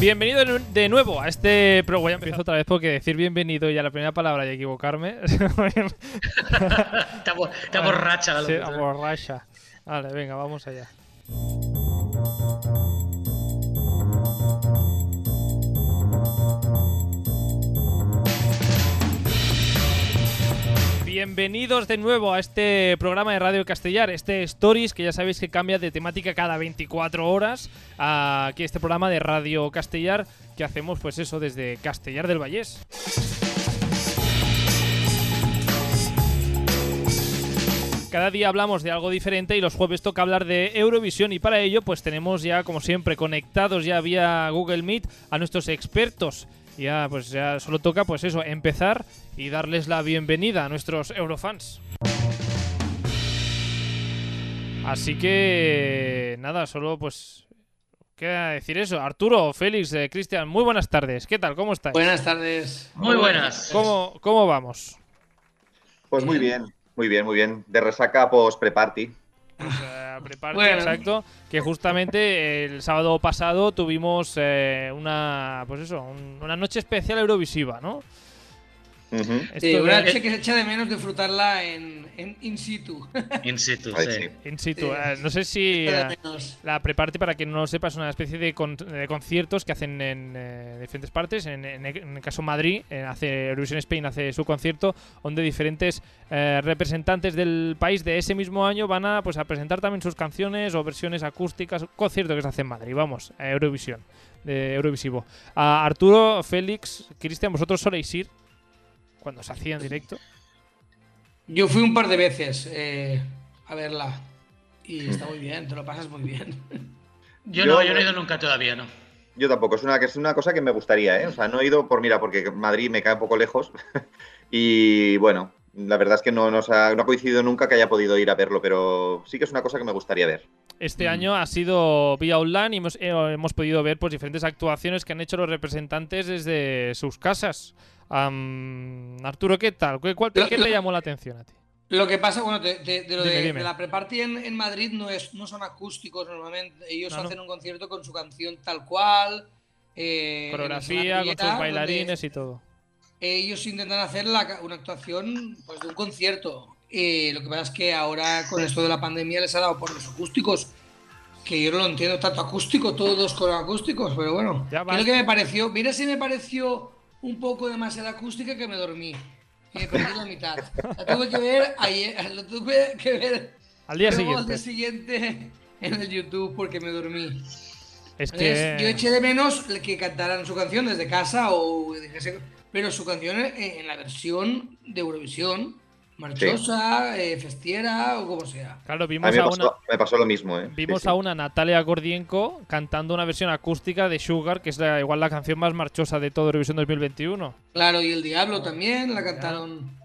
Bienvenido de nuevo a este pro. Voy a empezar otra vez porque decir bienvenido ya la primera palabra y equivocarme. Te borracha la Sí, borracha. Vale, venga, vamos allá. Bienvenidos de nuevo a este programa de Radio Castellar, este Stories que ya sabéis que cambia de temática cada 24 horas. Aquí este programa de Radio Castellar que hacemos pues eso desde Castellar del Vallés. Cada día hablamos de algo diferente y los jueves toca hablar de Eurovisión y para ello pues tenemos ya como siempre conectados ya vía Google Meet a nuestros expertos ya pues ya solo toca pues eso, empezar y darles la bienvenida a nuestros Eurofans. Así que nada, solo pues queda decir eso. Arturo, Félix, eh, Cristian, muy buenas tardes. ¿Qué tal? ¿Cómo estáis? Buenas tardes. Muy buenas. ¿Cómo, cómo vamos? Pues muy bien, muy bien, muy bien. De resaca post pre-party. Pues, eh, exacto. Que justamente el sábado pasado tuvimos eh, una, pues eso, una noche especial Eurovisiva, ¿no? Sí, una noche que se echa de menos disfrutarla en, en in situ. In situ, sí. In situ. Eh, no sé si eh, la preparte, para quien no lo sepa, es una especie de, conciertos que hacen en eh, diferentes partes. En, el caso Madrid, hace Eurovision Spain hace su concierto, donde diferentes representantes del país de ese mismo año van a, pues, a presentar también sus canciones o versiones acústicas. concierto que se hace en Madrid, vamos, a Eurovisión, de Eurovisivo. A Arturo, Félix, Cristian, ¿vosotros soléis ir? Cuando se hacía en directo? Yo fui un par de veces eh, a verla y está muy bien, te lo pasas muy bien. Yo, no, yo no he ido nunca todavía, ¿no? Yo tampoco, es una, es una cosa que me gustaría, ¿eh? O sea, no he ido por, mira, porque Madrid me cae un poco lejos y bueno, la verdad es que no, nos ha, no ha coincidido nunca que haya podido ir a verlo, pero sí que es una cosa que me gustaría ver. Este mm. año ha sido vía online y hemos, eh, hemos podido ver pues, diferentes actuaciones que han hecho los representantes desde sus casas. Arturo, ¿qué tal? ¿Qué, cuál, ¿qué le llamó la atención a ti? Lo que pasa, bueno, de, lo de, la pre-party en, Madrid no, es, no son acústicos normalmente. Ellos hacen un concierto con su canción tal cual. Eh, Coreografía, con sus bailarines y todo. Ellos intentan hacer una actuación pues, de un concierto. Eh, lo que pasa es que ahora con esto de la pandemia les ha dado por los acústicos. Que yo no lo entiendo tanto acústico, todos con acústicos, pero bueno. Creo que me pareció. Mira si me pareció un poco demasiada acústica que me dormí. Y me perdí la mitad. La tuve que ver ayer, lo tuve que ver al día siguiente. Al día siguiente en el YouTube porque me dormí. Es que... yo eché de menos que cantaran su canción desde casa o pero su canción en la versión de Eurovisión marchosa, eh, festiera o como sea. Claro, vimos a, mí me, pasó, me pasó lo mismo, ¿eh? Vimos a una Natalia Gordienko cantando una versión acústica de Sugar, que es igual la canción más marchosa de todo Eurovisión 2021. Claro, y El Diablo también la cantaron.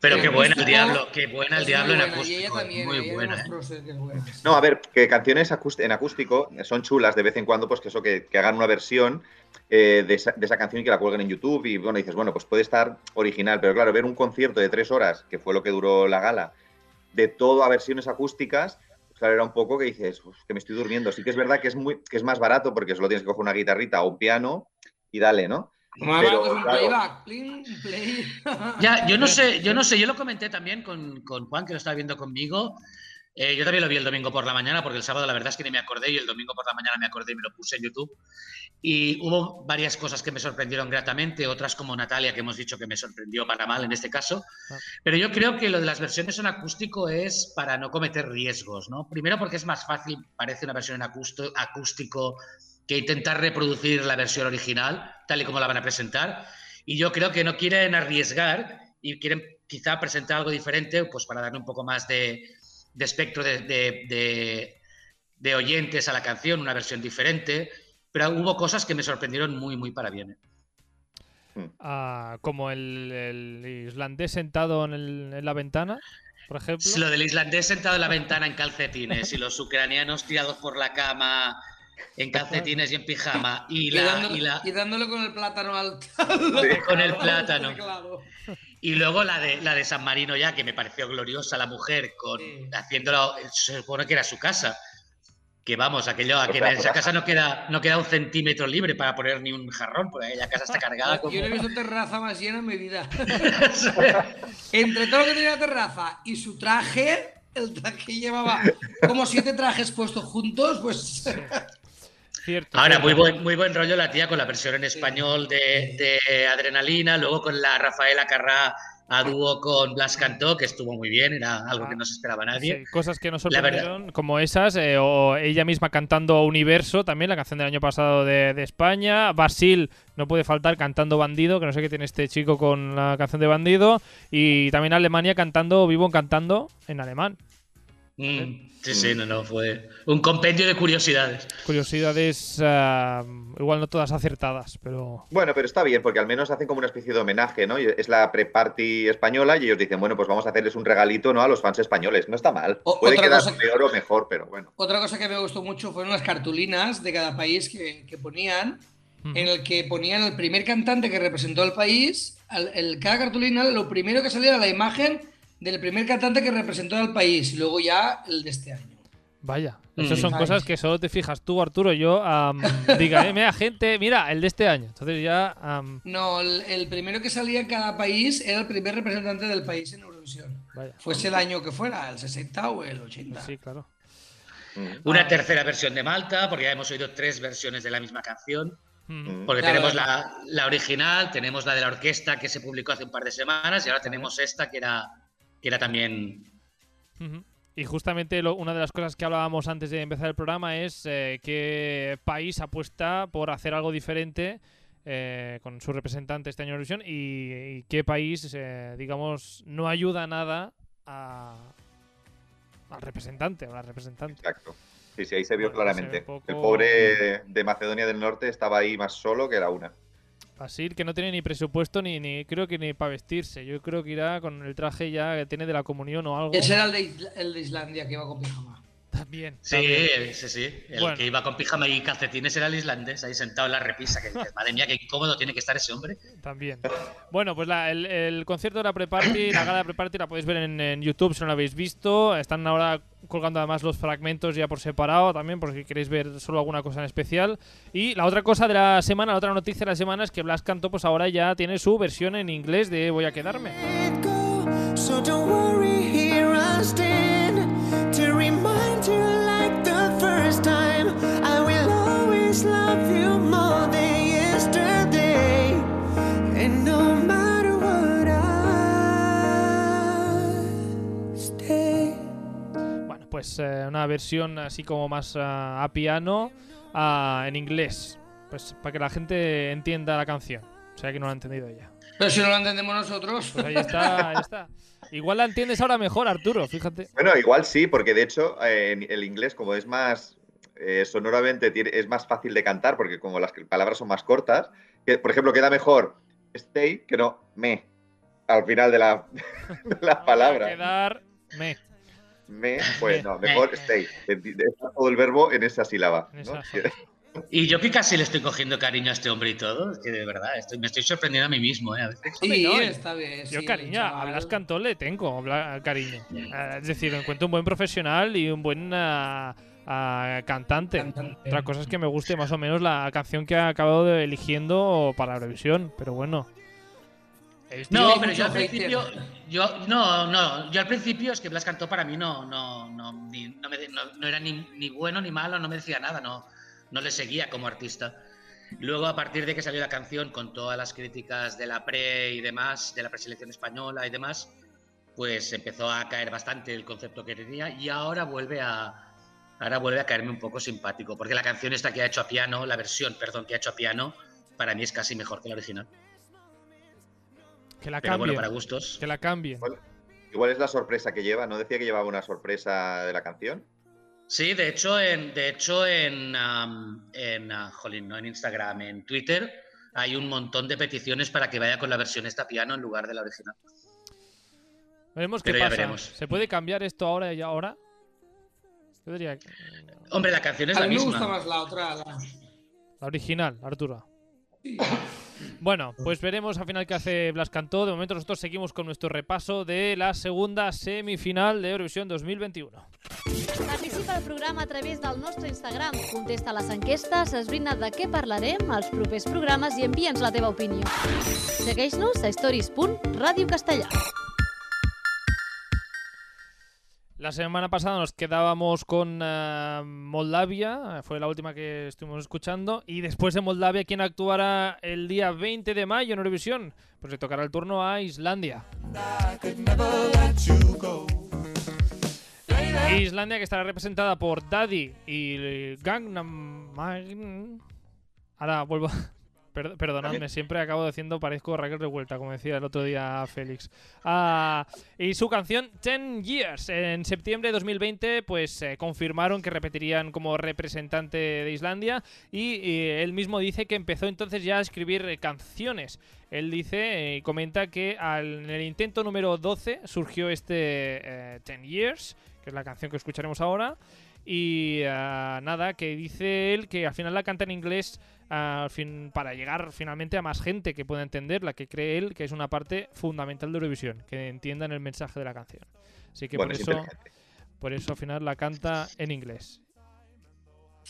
Pero qué buena el diablo, qué buena el diablo en acústico. muy buena. ¿eh? No, a ver, que canciones en acústico son chulas de vez en cuando, pues que eso, que, hagan una versión eh, de, esa, canción y que la cuelguen en YouTube. Y bueno, dices, bueno, pues puede estar original, pero claro, ver un concierto de tres horas, que fue lo que duró la gala, de todo a versiones acústicas, pues claro, era un poco que dices, que me estoy durmiendo. Sí que es verdad que es, muy, que es más barato porque solo tienes que coger una guitarrita o un piano y dale, ¿no? ya, yo no sé, yo no sé, yo lo comenté también con, Juan, que lo estaba viendo conmigo. Eh, yo también lo vi el domingo por la mañana, porque el sábado la verdad es que ni me acordé y el domingo por la mañana me acordé y me lo puse en YouTube. Y hubo varias cosas que me sorprendieron gratamente, otras como Natalia, que hemos dicho que me sorprendió para mal en este caso. Ah. Pero yo creo que lo de las versiones en acústico es para no cometer riesgos, ¿no? Primero porque es más fácil, parece una versión en acústico que intentar reproducir la versión original, tal y como la van a presentar. Y yo creo que no quieren arriesgar y quieren quizá presentar algo diferente, pues para darle un poco más de, espectro de, oyentes a la canción, una versión diferente. Pero hubo cosas que me sorprendieron muy, muy para bien. ¿eh? Ah, como el, islandés sentado en, la ventana, por ejemplo. Lo del islandés sentado en la ventana en calcetines y los ucranianos tirados por la cama en calcetines y en pijama. Y, la, dándole, con el plátano al Con el plátano. Y luego la de, la de San Marino ya, que me pareció gloriosa la mujer, con haciéndolo, se supone que era su casa. que vamos, aquello, aquí en esa casa no queda, no queda un centímetro libre para poner ni un jarrón, porque la casa está cargada. Yo no he visto terraza más llena en mi vida. Entre todo lo que tenía la terraza y su traje, el traje llevaba como siete trajes puestos juntos, pues. Cierto, Ahora, Muy, buen, muy buen rollo la tía con la versión en español de, de Adrenalina, luego con la Rafaela Carrá a dúo con Blas Cantó, que estuvo muy bien, era algo que no se esperaba nadie. cosas que nos sorprendieron, como esas, eh, o ella misma cantando Universo, también la canción del año pasado de, de, España. Basil no puede faltar cantando Bandido, que no sé qué tiene este chico con la canción de Bandido. Y también Alemania cantando, Vivo cantando en alemán. Mm, sí, sí, no, no, fue un compendio de curiosidades. Curiosidades, uh, igual no todas acertadas, pero. Bueno, pero está bien, porque al menos hacen como una especie de homenaje, ¿no? Es la pre-party española y ellos dicen, bueno, pues vamos a hacerles un regalito, ¿no? A los fans españoles. No está mal. Puede quedar peor o mejor, pero bueno. Otra cosa que me gustó mucho fueron las cartulinas de cada país que, que ponían, en el que ponían el primer cantante que representó al país, el, cada cartulina, lo primero que salía era la imagen del primer cantante que representó al país y luego ya el de este año. Vaya, esas son cosas que solo te fijas tú, Arturo. Yo diga, eh, mira, gente, mira, el de este año. Entonces ya. No, el, primero que salía en cada país era el primer representante del país en Eurovisión. Vaya. Fuese el año que fuera, el 60 o el 80. Sí, claro. Una tercera versión de Malta, porque ya hemos oído tres versiones de la misma canción. Porque tenemos la, la, original, tenemos la de la orquesta que se publicó hace un par de semanas y ahora tenemos esta que era que era también... Y justamente una de las cosas que hablábamos antes de empezar el programa es eh, qué país apuesta por hacer algo diferente eh, con su representante este año en Eurovisión y, qué país, eh, digamos, no ayuda nada a, al representante o la representante. Exacto. Sí, sí, ahí se vio claramente. El pobre de Macedonia del Norte estaba ahí más solo que la una. Basil, que no tiene ni presupuesto ni, ni creo que ni para vestirse. Yo creo que irá con el traje ya que tiene de la comunión o algo. Ese era el de Islandia que iba con pijama. También. Sí, sí, sí. El que iba con pijama y calcetines era el islandés, ahí sentado en la repisa. Que madre mía, qué incómodo tiene que estar ese hombre. También. Bueno, pues el, concierto de la pre-party, la gala de pre-party la podéis ver en, YouTube si no la habéis visto. Están ahora colgando además los fragmentos ya por separado también, por si queréis ver solo alguna cosa en especial. Y la otra cosa de la semana, la otra noticia de la semana es que Blas Canto pues ahora ya tiene su versión en inglés de Voy a quedarme. Pues eh, una versión así como más uh, a piano uh, en inglés. Pues para que la gente entienda la canción. O sea que no la ha entendido ella. Pero si no la entendemos nosotros. Pues ahí está, ahí está. Igual la entiendes ahora mejor, Arturo, fíjate. Bueno, igual sí, porque de hecho eh, el inglés, como es más eh, sonoramente, es más fácil de cantar, porque como las palabras son más cortas, que, por ejemplo, queda mejor stay que no me al final de la, de la palabra. Quedar me. Me, pues no, mejor stay. todo el verbo en esa sílaba. Y yo que casi le estoy cogiendo cariño a este hombre y todo, es que de verdad estoy, me estoy sorprendiendo a mí mismo. ¿eh? Sí, está bien. Yo cariño, a Blas Cantón le tengo cariño. Es decir, encuentro un buen profesional y un buen uh, uh, cantante. Otra cosa es que me guste más o menos la canción que ha acabado de eligiendo para Eurovisión, pero bueno. No, pero yo al principio, yo no, no, yo al principio es que Blas Cantó para mí no, no, no, no, me, no era ni, ni bueno ni malo, no me decía nada, no no le seguía como artista. Luego, a partir de que salió la canción, con todas las críticas de la pre y demás, de la preselección española y demás, pues empezó a caer bastante el concepto que tenía y ahora vuelve a, ahora vuelve a caerme un poco simpático, porque la canción esta que ha hecho a piano, la versión, perdón, que ha hecho a piano, para mí es casi mejor que la original. Que la Pero bueno, para gustos. Que la cambien. igual es la sorpresa que lleva, ¿no decía que llevaba una sorpresa de la canción? Sí, de hecho, en, de hecho en, en, ah, no en Instagram, en Twitter, hay un montón de peticiones para que vaya con la versión esta piano en lugar de la original. Veremos qué pasa. ¿Se puede cambiar esto ahora y ahora? Yo diría que... Hombre, la canción es la misma. A mí me gusta más la otra. La, original, Arturo. Bueno, pues veremos al final qué hace Blas Cantó. De momento nosotros seguimos con nuestro repaso de la segunda semifinal de Eurovisión 2021. Participa al programa a través del nostre Instagram. Contesta les enquestes, esbrina de què parlarem als propers programes i envia'ns la teva opinió. Segueix-nos a stories.radiocastellà. La semana pasada nos quedábamos con uh, Moldavia, fue la última que estuvimos escuchando, y después de Moldavia, ¿quién actuará el día 20 de mayo en Eurovisión? Pues le tocará el turno a Islandia. Islandia que estará representada por Daddy y Gangnam... Ahora vuelvo... perdonadme, siempre acabo diciendo parezco Raquel Revuelta, como decía el otro día Félix. Ah, y su canción Ten Years. En septiembre de 2020, pues eh, confirmaron que repetirían como representante de Islandia y, él mismo dice que empezó entonces ya a escribir eh, canciones. Él dice y comenta que en el intento número 12 surgió este eh, Ten Years, que es la canción que escucharemos ahora. Y ah, nada, que dice él que al final la canta en inglés fin, para llegar finalmente a más gente que pueda entenderla, que cree él que es una parte fundamental de Eurovisión, que entiendan el mensaje de la canción. Así que por eso, por eso al final la canta en inglés.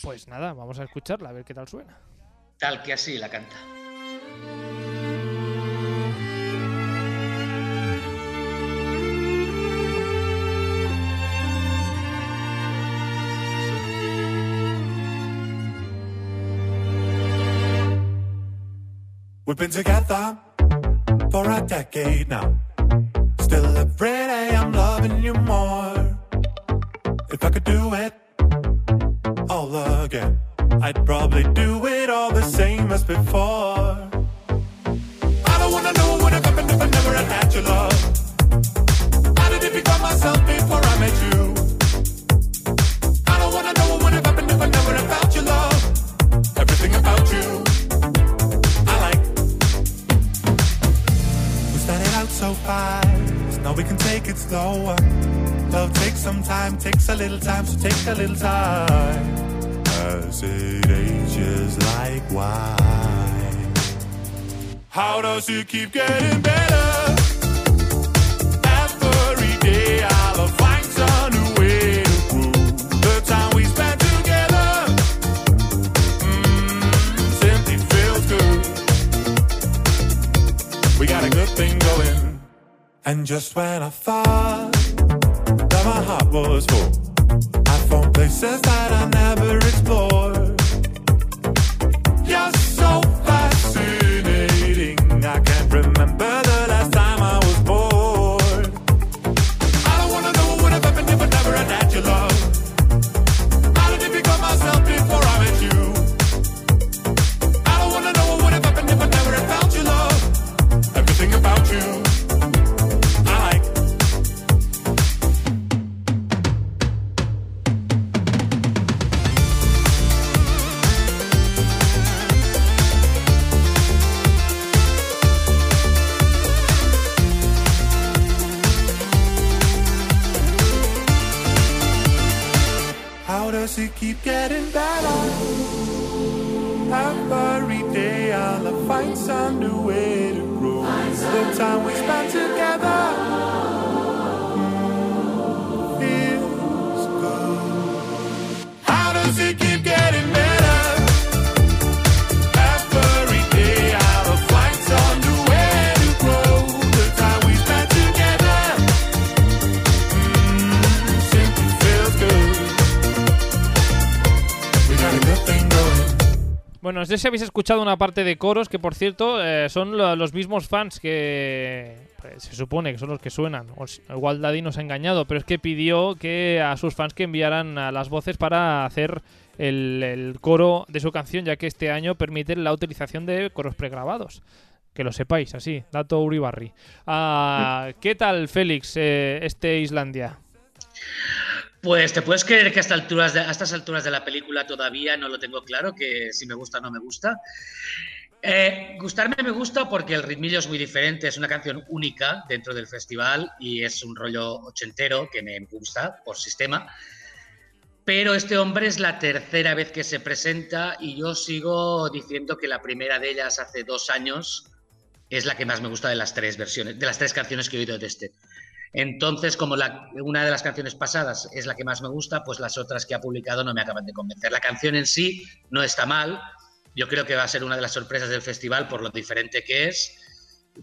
Pues nada, vamos a escucharla, a ver qué tal suena. Tal que así la canta. We've been together for a decade now. Still every day I'm loving you more. If I could do it all again, I'd probably do it all the same as before. I don't wanna know what have happened if I never had had your love. How did it become myself before I met you? I don't wanna know what have happened if I never had found we can take it slower. Love takes some time, takes a little time, so take a little time. As it ages like wine. How does it keep getting better? Every day I'll find And just when I thought that my heart was full, I found places that I never explored. It keep getting better? Every day I'll find some new way to grow. The time we spend together Bueno, no sé si habéis escuchado una parte de coros que, por cierto, eh, son los mismos fans que pues, se supone que son los que suenan. O, igual Daddy nos ha engañado, pero es que pidió que a sus fans que enviaran las voces para hacer el, coro de su canción, ya que este año permiten la utilización de coros pregrabados. Que lo sepáis, así, dato Uribarri. Ah, ¿Qué tal, Félix, eh, este Islandia? Pues te puedes creer que a estas alturas de la película todavía no lo tengo claro, que si me gusta o no me gusta. Eh, gustarme me gusta porque el ritmillo es muy diferente, es una canción única dentro del festival y es un rollo ochentero que me gusta por sistema. pero este hombre es la tercera vez que se presenta y yo sigo diciendo que la primera de ellas hace dos años es la que más me gusta de las tres versiones, de las tres canciones que he oído de este. Entonces, como la, una de las canciones pasadas es la que más me gusta, pues las otras que ha publicado no me acaban de convencer. La canción en sí no está mal. Yo creo que va a ser una de las sorpresas del festival por lo diferente que es,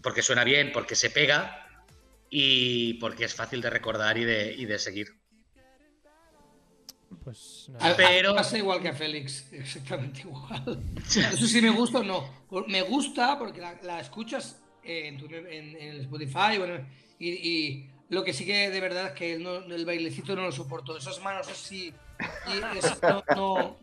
porque suena bien, porque se pega y porque es fácil de recordar y de, y de seguir. Pues Pero... pasa igual que a Félix, exactamente igual. Eso sí me gusta o no. Me gusta porque la, escuchas en, en, Spotify y, lo que sí que de verdad es que el, bailecito no lo soporto. Esas manos así. no,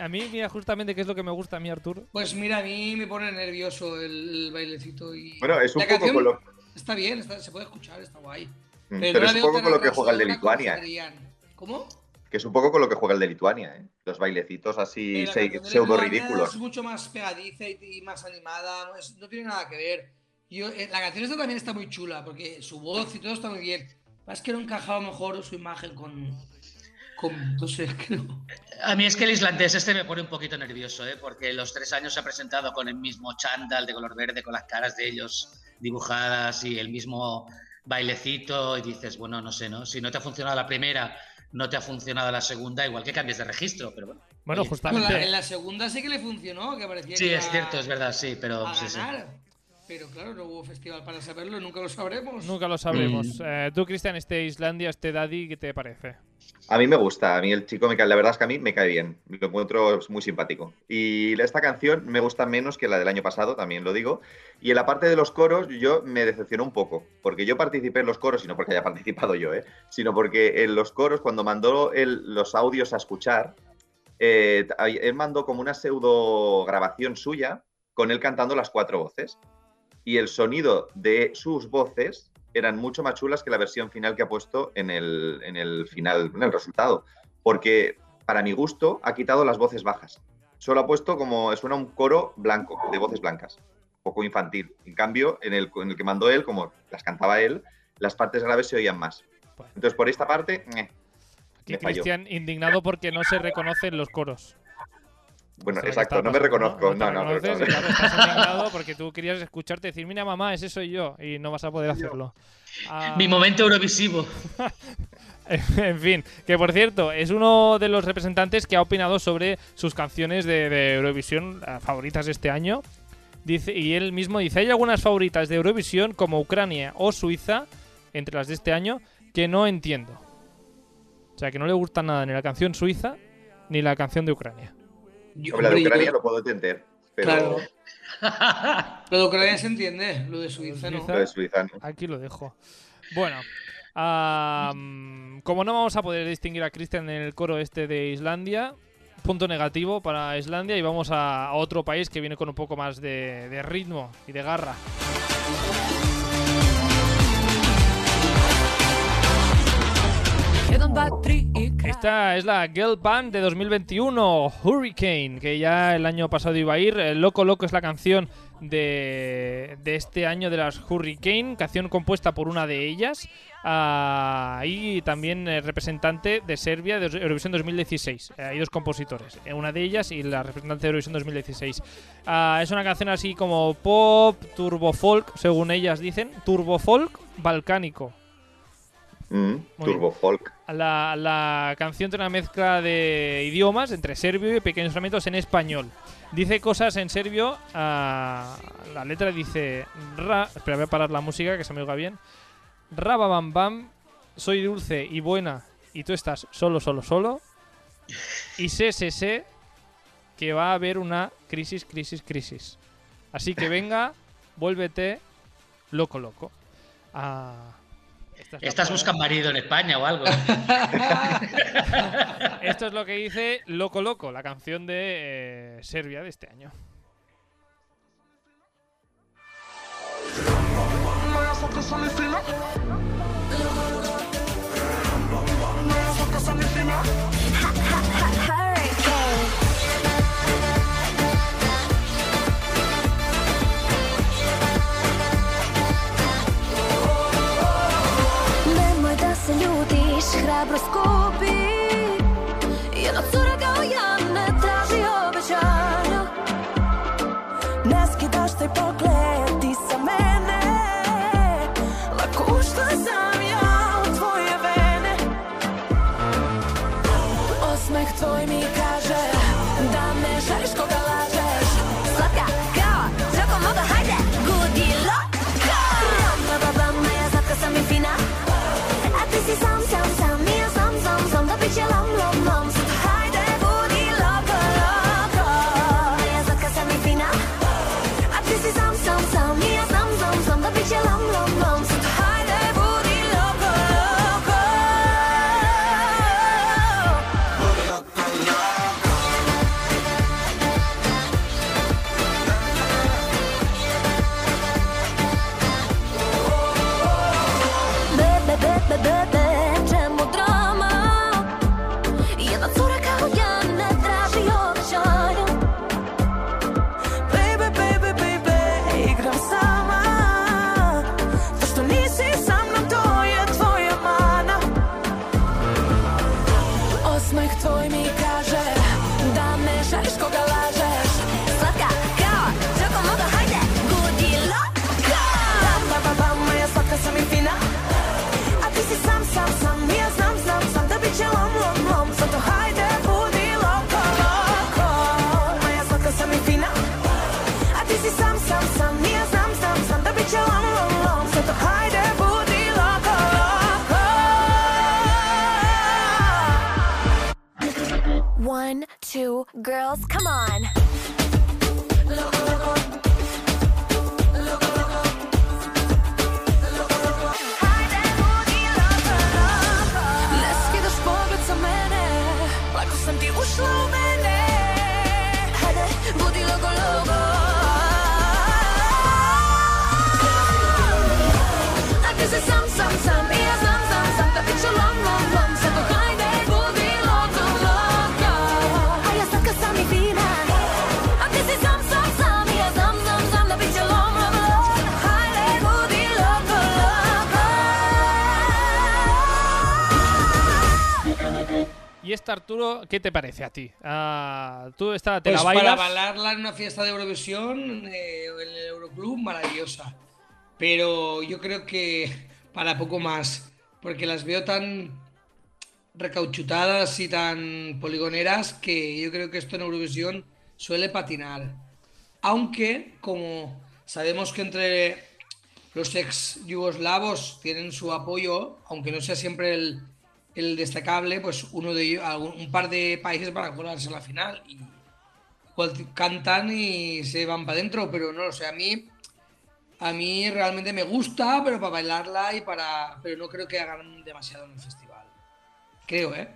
A mí, mira, justamente, ¿qué es lo que me gusta a mí, Arturo? Pues mira, a mí me pone nervioso el, bailecito. Y bueno, es un poco con lo... Está bien, se puede escuchar, está guay. Mm, pero, es un poco con lo que juega el de Lituania. ¿Cómo? Que es un poco con lo que juega el de Lituania, ¿eh? Los bailecitos así pseudo ridículos. Es mucho más pegadiza y, más animada, no, tiene nada que ver. Yo, eh, la canción esta también está muy chula, porque su voz y todo está muy bien. Es que no encajaba mejor su imagen con, con no sé, creo. A mí es que el islandés este me pone un poquito nervioso, ¿eh? porque los tres años se ha presentado con el mismo chándal de color verde, con las caras de ellos dibujadas y el mismo bailecito y dices, bueno, no sé, ¿no? Si no te ha funcionado la primera, no te ha funcionado la segunda, igual que cambies de registro, pero bueno. Bueno, justamente. en la segunda sí que le funcionó, que parecía Sí, es cierto, es verdad, sí, pero. Pero claro, no hubo festival para saberlo, nunca lo sabremos. Nunca lo sabremos. Mm. Eh, tú, Cristian, este Islandia, este Daddy, ¿qué te parece? A mí me gusta, a mí el chico me cae, la verdad es que a mí me cae bien, lo encuentro muy simpático. Y esta canción me gusta menos que la del año pasado, también lo digo. Y en la parte de los coros yo me decepcionó un poco, porque yo participé en los coros, y no porque haya participado yo, ¿eh? sino porque en los coros, cuando mandó los audios a escuchar, eh, él mandó como una pseudo grabación suya con él cantando las cuatro voces. Y el sonido de sus voces eran mucho más chulas que la versión final que ha puesto en el, en el final, en el resultado. Porque, para mi gusto, ha quitado las voces bajas. Solo ha puesto como, suena un coro blanco, de voces blancas. poco infantil. En cambio, en el, en el que mandó él, como las cantaba él, las partes graves se oían más. Entonces, por esta parte, eh, Cristian indignado porque no se reconocen los coros. Bueno, exacto, no me reconozco. No, no, no, estás porque tú querías escucharte decir, mira mamá, ese soy yo, y no vas a poder hacerlo. Ah. Mi momento eurovisivo. en fin, que por cierto, es uno de los representantes que ha opinado sobre sus canciones de, Eurovisión eh, favoritas de este año. Dice, y él mismo dice, hay algunas favoritas de Eurovisión como Ucrania o Suiza, entre las de este año, que no entiendo. O sea, que no le gusta nada ni la canción suiza ni la canción de Ucrania. Yo, la de Ucrania lo puedo entender, pero... Claro. lo de Ucrania se entiende, lo de Suiza, no. Lo de Suiza no. Aquí lo dejo. Bueno, como no vamos a poder distinguir a Christian en el coro este de Islandia, punto negativo para Islandia y vamos a, otro país que viene con un poco más de, de ritmo y de garra. Esta es la Girl Band de 2021, Hurricane, que ya el año pasado iba a ir. Loco Loco es la canción de, este año de las Hurricane, canción compuesta por una de ellas ah, y también representante de Serbia de Eurovisión 2016. Eh, hay dos compositores, eh, una de ellas y la representante de Eurovisión 2016. Ah, es una canción así como pop, turbo folk, según ellas dicen, turbo folk balcánico. Mm, turbo folk. La, canción tiene una mezcla de idiomas entre serbio y pequeños instrumentos en español. Dice cosas en serbio. Ah, la letra dice. Ra, espera, voy a parar la música que se me oiga bien. Raba bam bam. Soy dulce y buena. Y tú estás solo, solo, solo. Y sé, sé, sé que va a haber una crisis, crisis, crisis. Así que venga, vuélvete loco, loco. Ah. Estás buscando marido en España o algo. Esto es lo que dice Loco Loco, la canción de eh, Serbia de este año. Se girls, come on. Y esta, Arturo, ¿qué te parece a ti? Ah, tú esta te Pues la bailas. para bailarla en una fiesta de Eurovisión eh, en el Euroclub, maravillosa. Pero yo creo que para poco más, porque las veo tan recauchutadas y tan poligoneras que yo creo que esto en Eurovisión suele patinar. Aunque, como sabemos que entre los ex yugoslavos tienen su apoyo, aunque no sea siempre el, el destacable, pues uno de ellos, un par de países van a colarse a la final y cantan y se van para adentro, pero no lo sé, a mí a mí realmente me gusta, pero para bailarla y para pero no creo que hagan demasiado en el festival. Creo, ¿eh?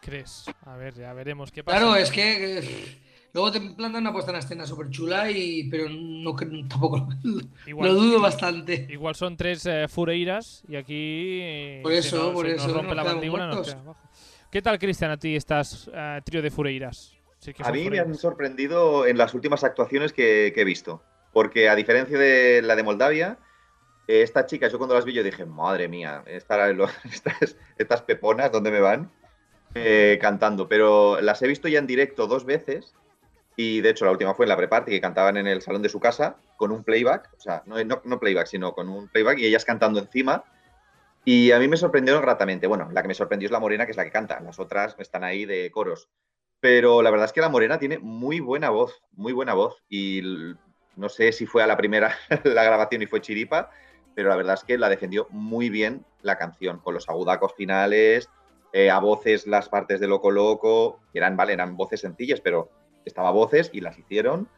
¿Crees? A ver, ya veremos qué pasa. Claro, es que eh, luego te plantan una puesta en escena súper chula y pero no tampoco Igual- lo dudo bastante. Igual son tres eh, fureiras y aquí. Por se eso, nos- por se eso, Nos rompe nos la mandíbula, nos. ¿Qué tal, Cristian, a ti estas eh, trío de fureiras? Sí que A mí me han sorprendido en las últimas actuaciones que, que he visto. Porque a diferencia de la de Moldavia, eh, estas chicas, yo cuando las vi, yo dije, madre mía, esta- lo- estas, estas peponas, ¿dónde me van? Eh, cantando. Pero las he visto ya en directo dos veces. Y de hecho, la última fue en la pre-party, que cantaban en el salón de su casa con un playback. O sea, no, no- playback, sino con un playback y ellas cantando encima. Y a mí me sorprendieron gratamente. Bueno, la que me sorprendió es la morena, que es la que canta. Las otras están ahí de coros. Pero la verdad es que la morena tiene muy buena voz, muy buena voz. Y no sé si fue a la primera la grabación y fue chiripa, pero la verdad es que la defendió muy bien la canción, con los agudacos finales, eh, a voces las partes de Loco Loco, eran, vale, eran voces sencillas, pero estaba voces y las hicieron.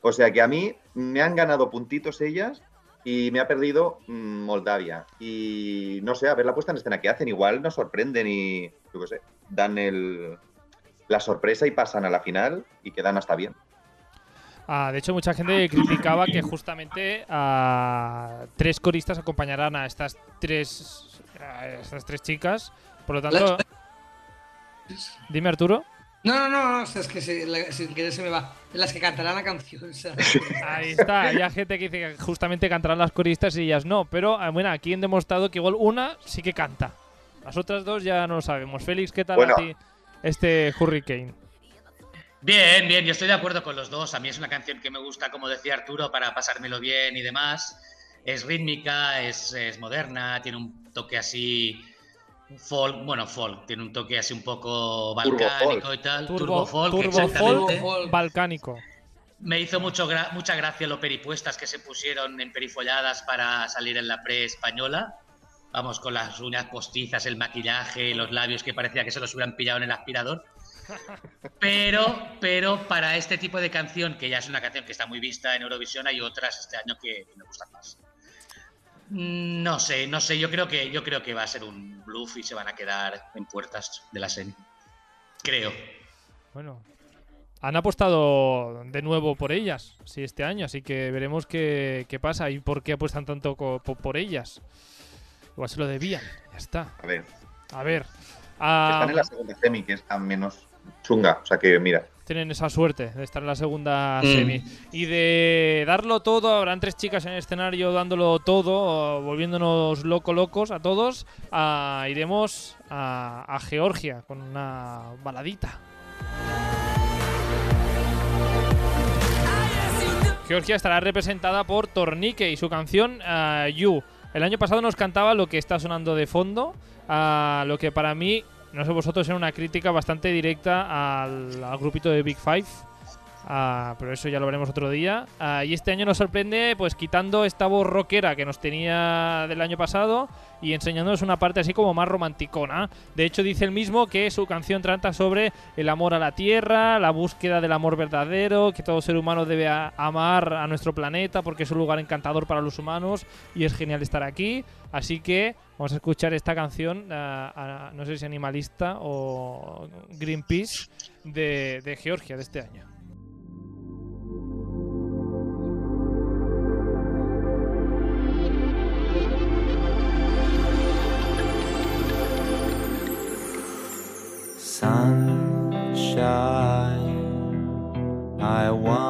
O sea que a mí me han ganado puntitos ellas y me ha perdido mm, Moldavia. Y no sé, a ver la puesta en escena que hacen, igual nos sorprenden y, yo qué sé, dan el, la sorpresa y pasan a la final y quedan hasta bien. Ah, de hecho, mucha gente criticaba que justamente ah, tres coristas acompañarán a estas tres, a estas tres chicas. Por lo tanto, dime Arturo. No, no, no, no, es que se- la- sin querer se me va. De las que cantarán la canción. Ahí está, hay gente que dice que justamente cantarán las coristas y ellas no. Pero ah, bueno, aquí han demostrado que igual una sí que canta. Las otras dos ya no lo sabemos. Félix, ¿qué tal Bueno. a ti este Hurricane? Bien, bien, yo estoy de acuerdo con los dos. A mí es una canción que me gusta, como decía Arturo, para pasármelo bien y demás. Es rítmica, es, es moderna, tiene un toque así folk, bueno, folk, tiene un toque así un poco balcánico y tal. Turbo, Turbo, folk, turbo exactamente. folk folk. balcánico. Me hizo mucho gra- mucha gracia lo peripuestas que se pusieron en perifolladas para salir en la pre española. Vamos, con las uñas postizas, el maquillaje, los labios que parecía que se los hubieran pillado en el aspirador. Pero, pero para este tipo de canción, que ya es una canción que está muy vista en Eurovisión, hay otras este año que me gustan más. No sé, no sé, yo creo que yo creo que va a ser un bluff y se van a quedar en puertas de la semi. Creo. Bueno, han apostado de nuevo por ellas, sí, este año, así que veremos qué, qué pasa y por qué apuestan tanto por ellas. Igual se lo debían, ya está. A ver, A ver, ah, están en la segunda semi, que es a menos chunga. O sea que, mira, tienen esa suerte de estar en la segunda Mm. semi y de darlo todo. Habrán tres chicas en el escenario dándolo todo, volviéndonos loco locos a todos. Iremos a, a Georgia con una baladita. Georgia estará representada por Tornike y su canción ah, You. El año pasado nos cantaba lo que está sonando de fondo, ah, lo que para mí, no sé vosotros, era una crítica bastante directa al, al grupito de Big Five. Ah, pero eso ya lo veremos otro día. Ah, y este año nos sorprende, pues quitando esta voz rockera que nos tenía del año pasado y enseñándonos una parte así como más romanticona. De hecho, dice el mismo que su canción trata sobre el amor a la tierra, la búsqueda del amor verdadero, que todo ser humano debe amar a nuestro planeta porque es un lugar encantador para los humanos y es genial estar aquí. Así que vamos a escuchar esta canción, ah, no sé si animalista o Greenpeace, de, de Georgia de este año. Sunshine, I wanna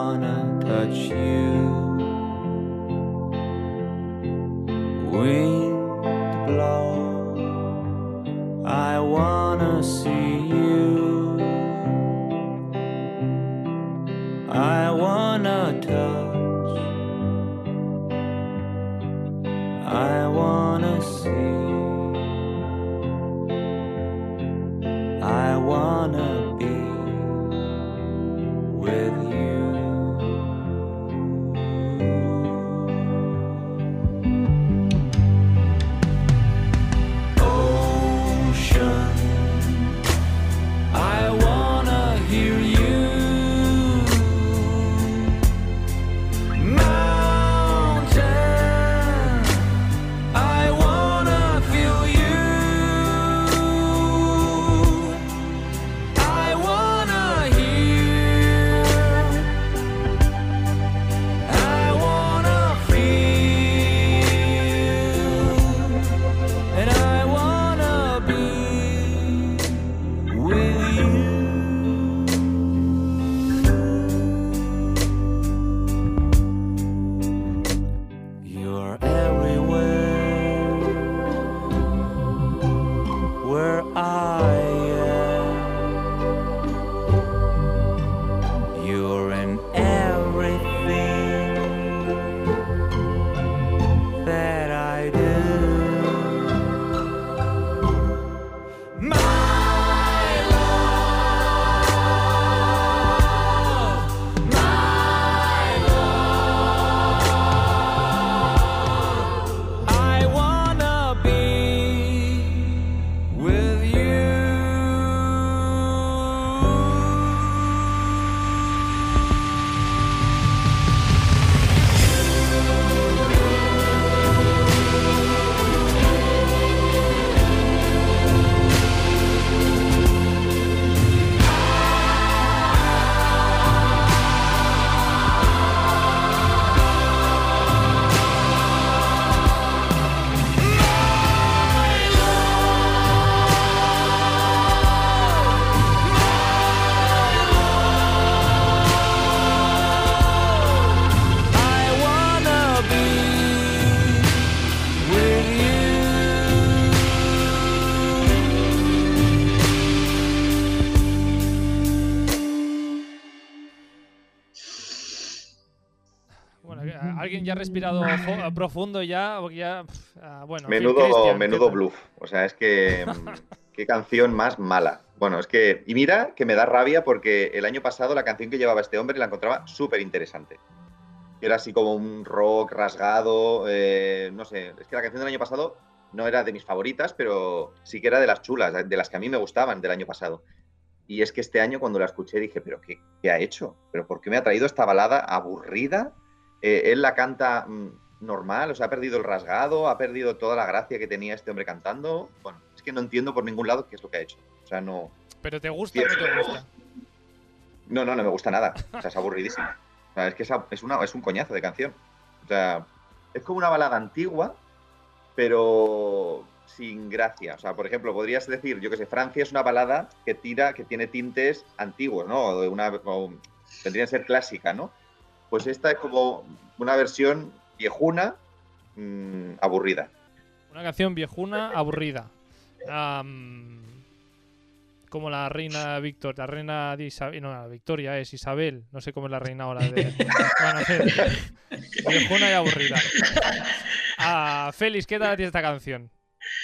respirado fo- profundo ya, porque ya, ah, bueno. Menudo, Cristian, ¿qué menudo bluff. O sea, es que. mm, qué canción más mala. Bueno, es que. Y mira que me da rabia porque el año pasado la canción que llevaba este hombre la encontraba súper interesante. Era así como un rock rasgado. eh, no sé. Es que la canción del año pasado no era de mis favoritas, pero sí que era de las chulas, de las que a mí me gustaban del año pasado. Y es que este año cuando la escuché dije, ¿pero qué, qué ha hecho? ¿Pero por qué me ha traído esta balada aburrida? Eh, él la canta mm, normal, o sea, ha perdido el rasgado, ha perdido toda la gracia que tenía este hombre cantando. Bueno, es que no entiendo por ningún lado qué es lo que ha hecho. O sea, no. ¿Pero te gusta o no te gusta? No, no, no me gusta nada. O sea, es aburridísima. O sea, es que es, una, es un coñazo de canción. O sea, es como una balada antigua, pero sin gracia. O sea, por ejemplo, podrías decir, yo que sé, Francia es una balada que tira, que tiene tintes antiguos, ¿no? O de una, o tendría que ser clásica, ¿no? Pues esta es como una versión viejuna, mm, aburrida. Una canción viejuna, aburrida. Como la reina Víctor, la reina de Isabel, no, la Victoria es Isabel, no sé cómo es la reina ahora de... Bueno, viejuna y aburrida. Ah, Félix, ¿qué tal a ti esta canción?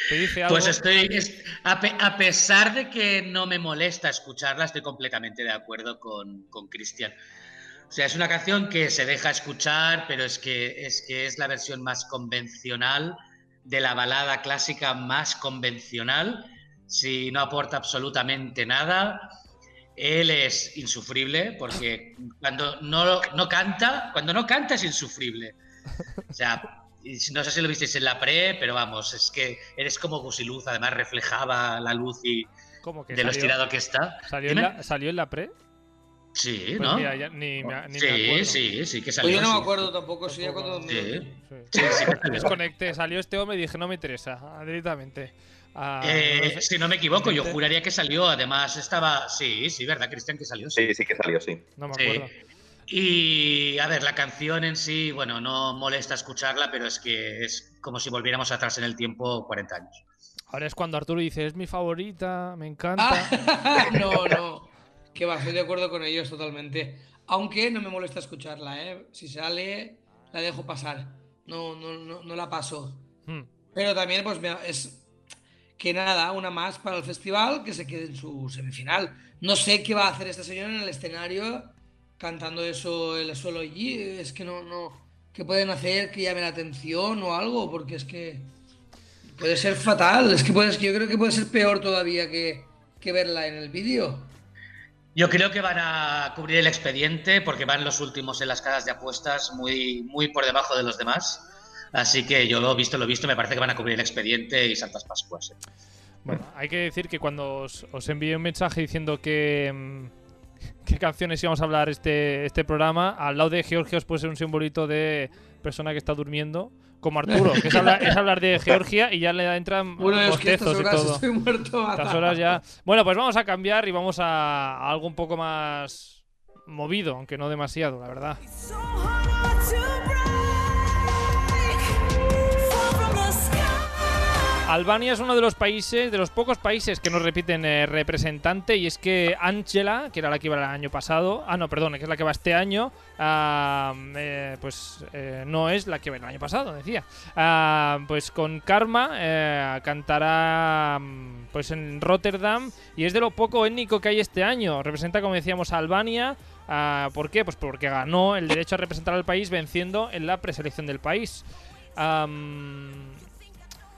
¿Te dice algo? Pues estoy, es- a, pe- a pesar de que no me molesta escucharla, estoy completamente de acuerdo con, con Cristian. O sea, es una canción que se deja escuchar, pero es que es, que es la versión más convencional de la balada clásica más convencional, si no aporta absolutamente nada. Él es insufrible porque cuando no, no canta, cuando no canta es insufrible. O sea, no sé si lo visteis en la pre, pero vamos, es que eres como Gusiluz, además reflejaba la luz y ¿Cómo que de lo salió- estirado que está. ¿Salió en, la, ¿Salió en la pre? Sí, Pues ¿no? mira, ya ni, me, ni me sí, acuerdo. sí, sí que Pues salió. yo no sí. me acuerdo tampoco, sí, ya cuando... Sí. Sí. Sí, sí que salió. Desconecté, salió este hombre y dije, no me interesa, directamente. Ah, Eh, no sé. si no me equivoco, yo juraría que salió. Además, estaba. Sí, sí, ¿verdad, Cristian? Que salió. Sí. Sí, sí que salió, sí. No me Sí. acuerdo. Y a ver, la canción en sí, bueno, no molesta escucharla, pero es que es como si volviéramos atrás en el tiempo 40 años. Ahora es cuando Arturo dice, es mi favorita, me encanta. Ah, no, no. Que va, estoy de acuerdo con ellos totalmente. Aunque no me molesta escucharla, ¿eh? Si sale, la dejo pasar. No, no, no, no la paso. Hmm. Pero también, pues, es que nada, una más para el festival que se quede en su semifinal. No sé qué va a hacer esta señora en el escenario cantando eso el solo allí. Es que no, no. ¿Qué pueden hacer que llame la atención o algo? Porque es que puede ser fatal. Es que puede, yo creo que puede ser peor todavía que, que verla en el vídeo. Yo creo que van a cubrir el expediente porque van los últimos en las casas de apuestas muy, muy por debajo de los demás. Así que yo lo he visto, lo visto, me parece que van a cubrir el expediente y Santas Pascuas. ¿eh? Bueno, hay que decir que cuando os, os envié un mensaje diciendo que mm, qué canciones íbamos a hablar este, este programa, al lado de Georgia os puede ser un simbolito de persona que está durmiendo, como Arturo, que es hablar, es hablar de Georgia y ya le entran Bueno, es que estas y todo. estoy muerto. Estas horas ya. Bueno, pues vamos a cambiar y vamos a, a algo un poco más movido, aunque no demasiado, la verdad. Albania es uno de los países, de los pocos países que nos repiten eh, representante y es que Angela, que era la que iba el año pasado, ah no, perdón, que es la que va este año, ah, eh, pues eh, no es la que va el año pasado, decía. Ah, pues con Karma eh, cantará mm, pues en Rotterdam y es de lo poco étnico que hay este año. Representa, como decíamos, a Albania. Ah, ¿Por qué? Pues porque ganó el derecho a representar al país venciendo en la preselección del país. Am,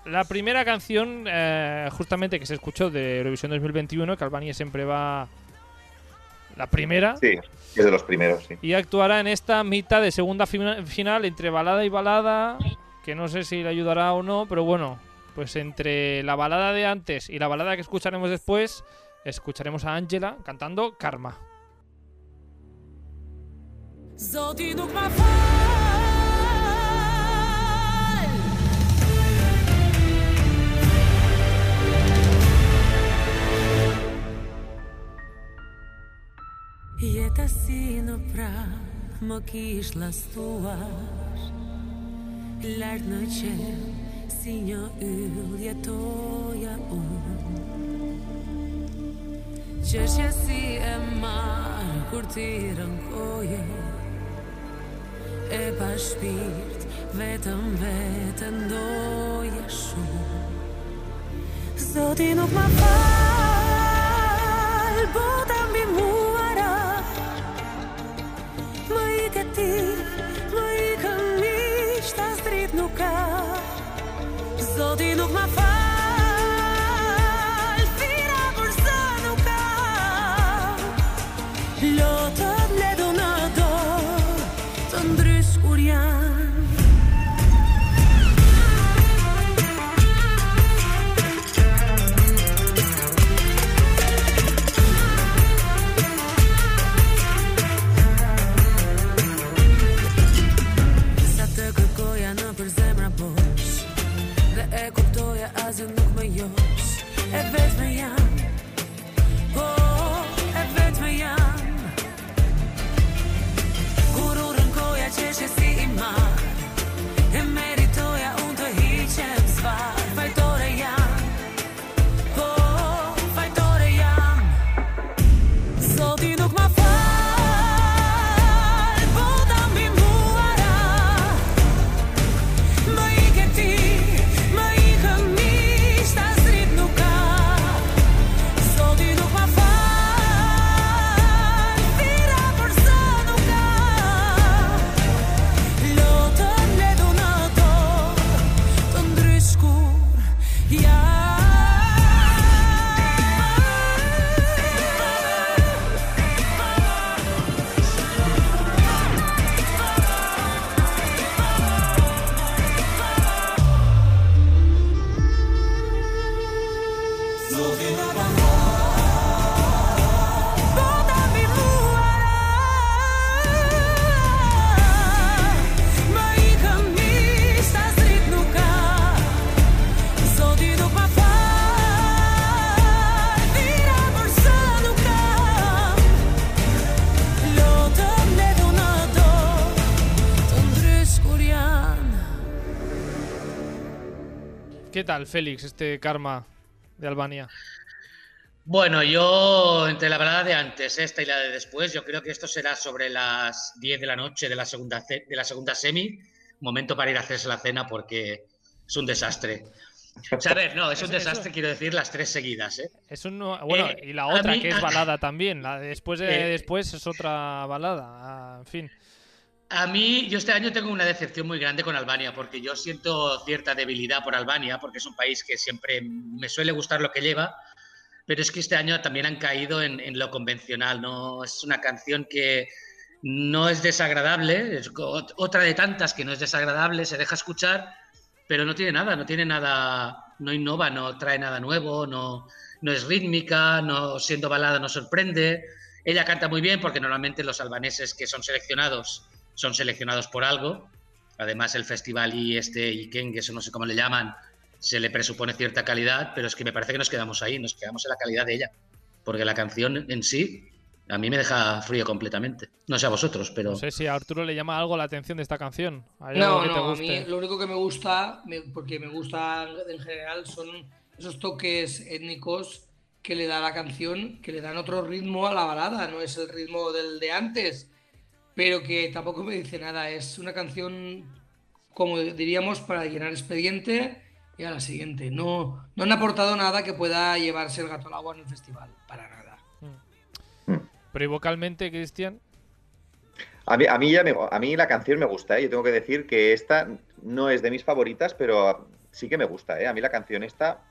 la primera canción, eh, justamente que se escuchó de Eurovisión 2021, que Albania siempre va la primera, Sí, es de los primeros, sí. y actuará en esta mitad de segunda fina- final entre balada y balada, que no sé si le ayudará o no, pero bueno, pues entre la balada de antes y la balada que escucharemos después, escucharemos a Angela cantando Karma. Jeta si në prak Më kish lastuar. Lartë në qenë Si një yll jetoja unë. Qështje si e marë Kur ti rënkoje. E pa shpirt Vetëm vetën doje shumë. Zoti nuk ma fal die nog maar vaak. ¿Qué tal, Félix, este karma de Albania? Bueno, yo entre la balada de antes, esta y la de después, yo creo que esto será sobre las 10 de la noche de la segunda, de la segunda semi. Momento para ir a hacerse la cena porque es un desastre. O sea, a ver, no, es un desastre, quiero decir, las tres seguidas, ¿eh? Es un, bueno, Eh, y la otra mí- que es a- balada también. La de después de Eh, después es otra balada. ah, en fin. A mí, yo este año tengo una decepción muy grande con Albania, porque yo siento cierta debilidad por Albania, porque es un país que siempre me suele gustar lo que lleva, pero es que este año también han caído en, en lo convencional, ¿no? Es una canción que no es desagradable, es otra de tantas que no es desagradable, se deja escuchar, pero no tiene nada, no tiene nada, no innova, no trae nada nuevo, no, no es rítmica, no siendo balada no sorprende. Ella canta muy bien porque normalmente los albaneses que son seleccionados son seleccionados por algo. Además, el festival y este Iken, que eso no sé cómo le llaman, se le presupone cierta calidad, pero es que me parece que nos quedamos ahí, nos quedamos en la calidad de ella. Porque la canción en sí a mí me deja frío completamente. No sé a vosotros, pero No sé si a Arturo le llama algo la atención de esta canción. ¿Hay algo No, te no, a mí lo único que me gusta, me- porque me gusta en general, son esos toques étnicos que le da la canción, que le dan otro ritmo a la balada, no es el ritmo del de antes, pero que tampoco me dice nada, es una canción, como diríamos, para llenar expediente y a la siguiente. No, no han aportado nada que pueda llevarse el gato al agua en el festival, para nada. Pero y vocalmente, Cristian. A mí, a, mí ya me- a mí la canción me gusta, ¿eh? Yo tengo que decir que esta no es de mis favoritas, pero sí que me gusta, ¿eh? A mí la canción esta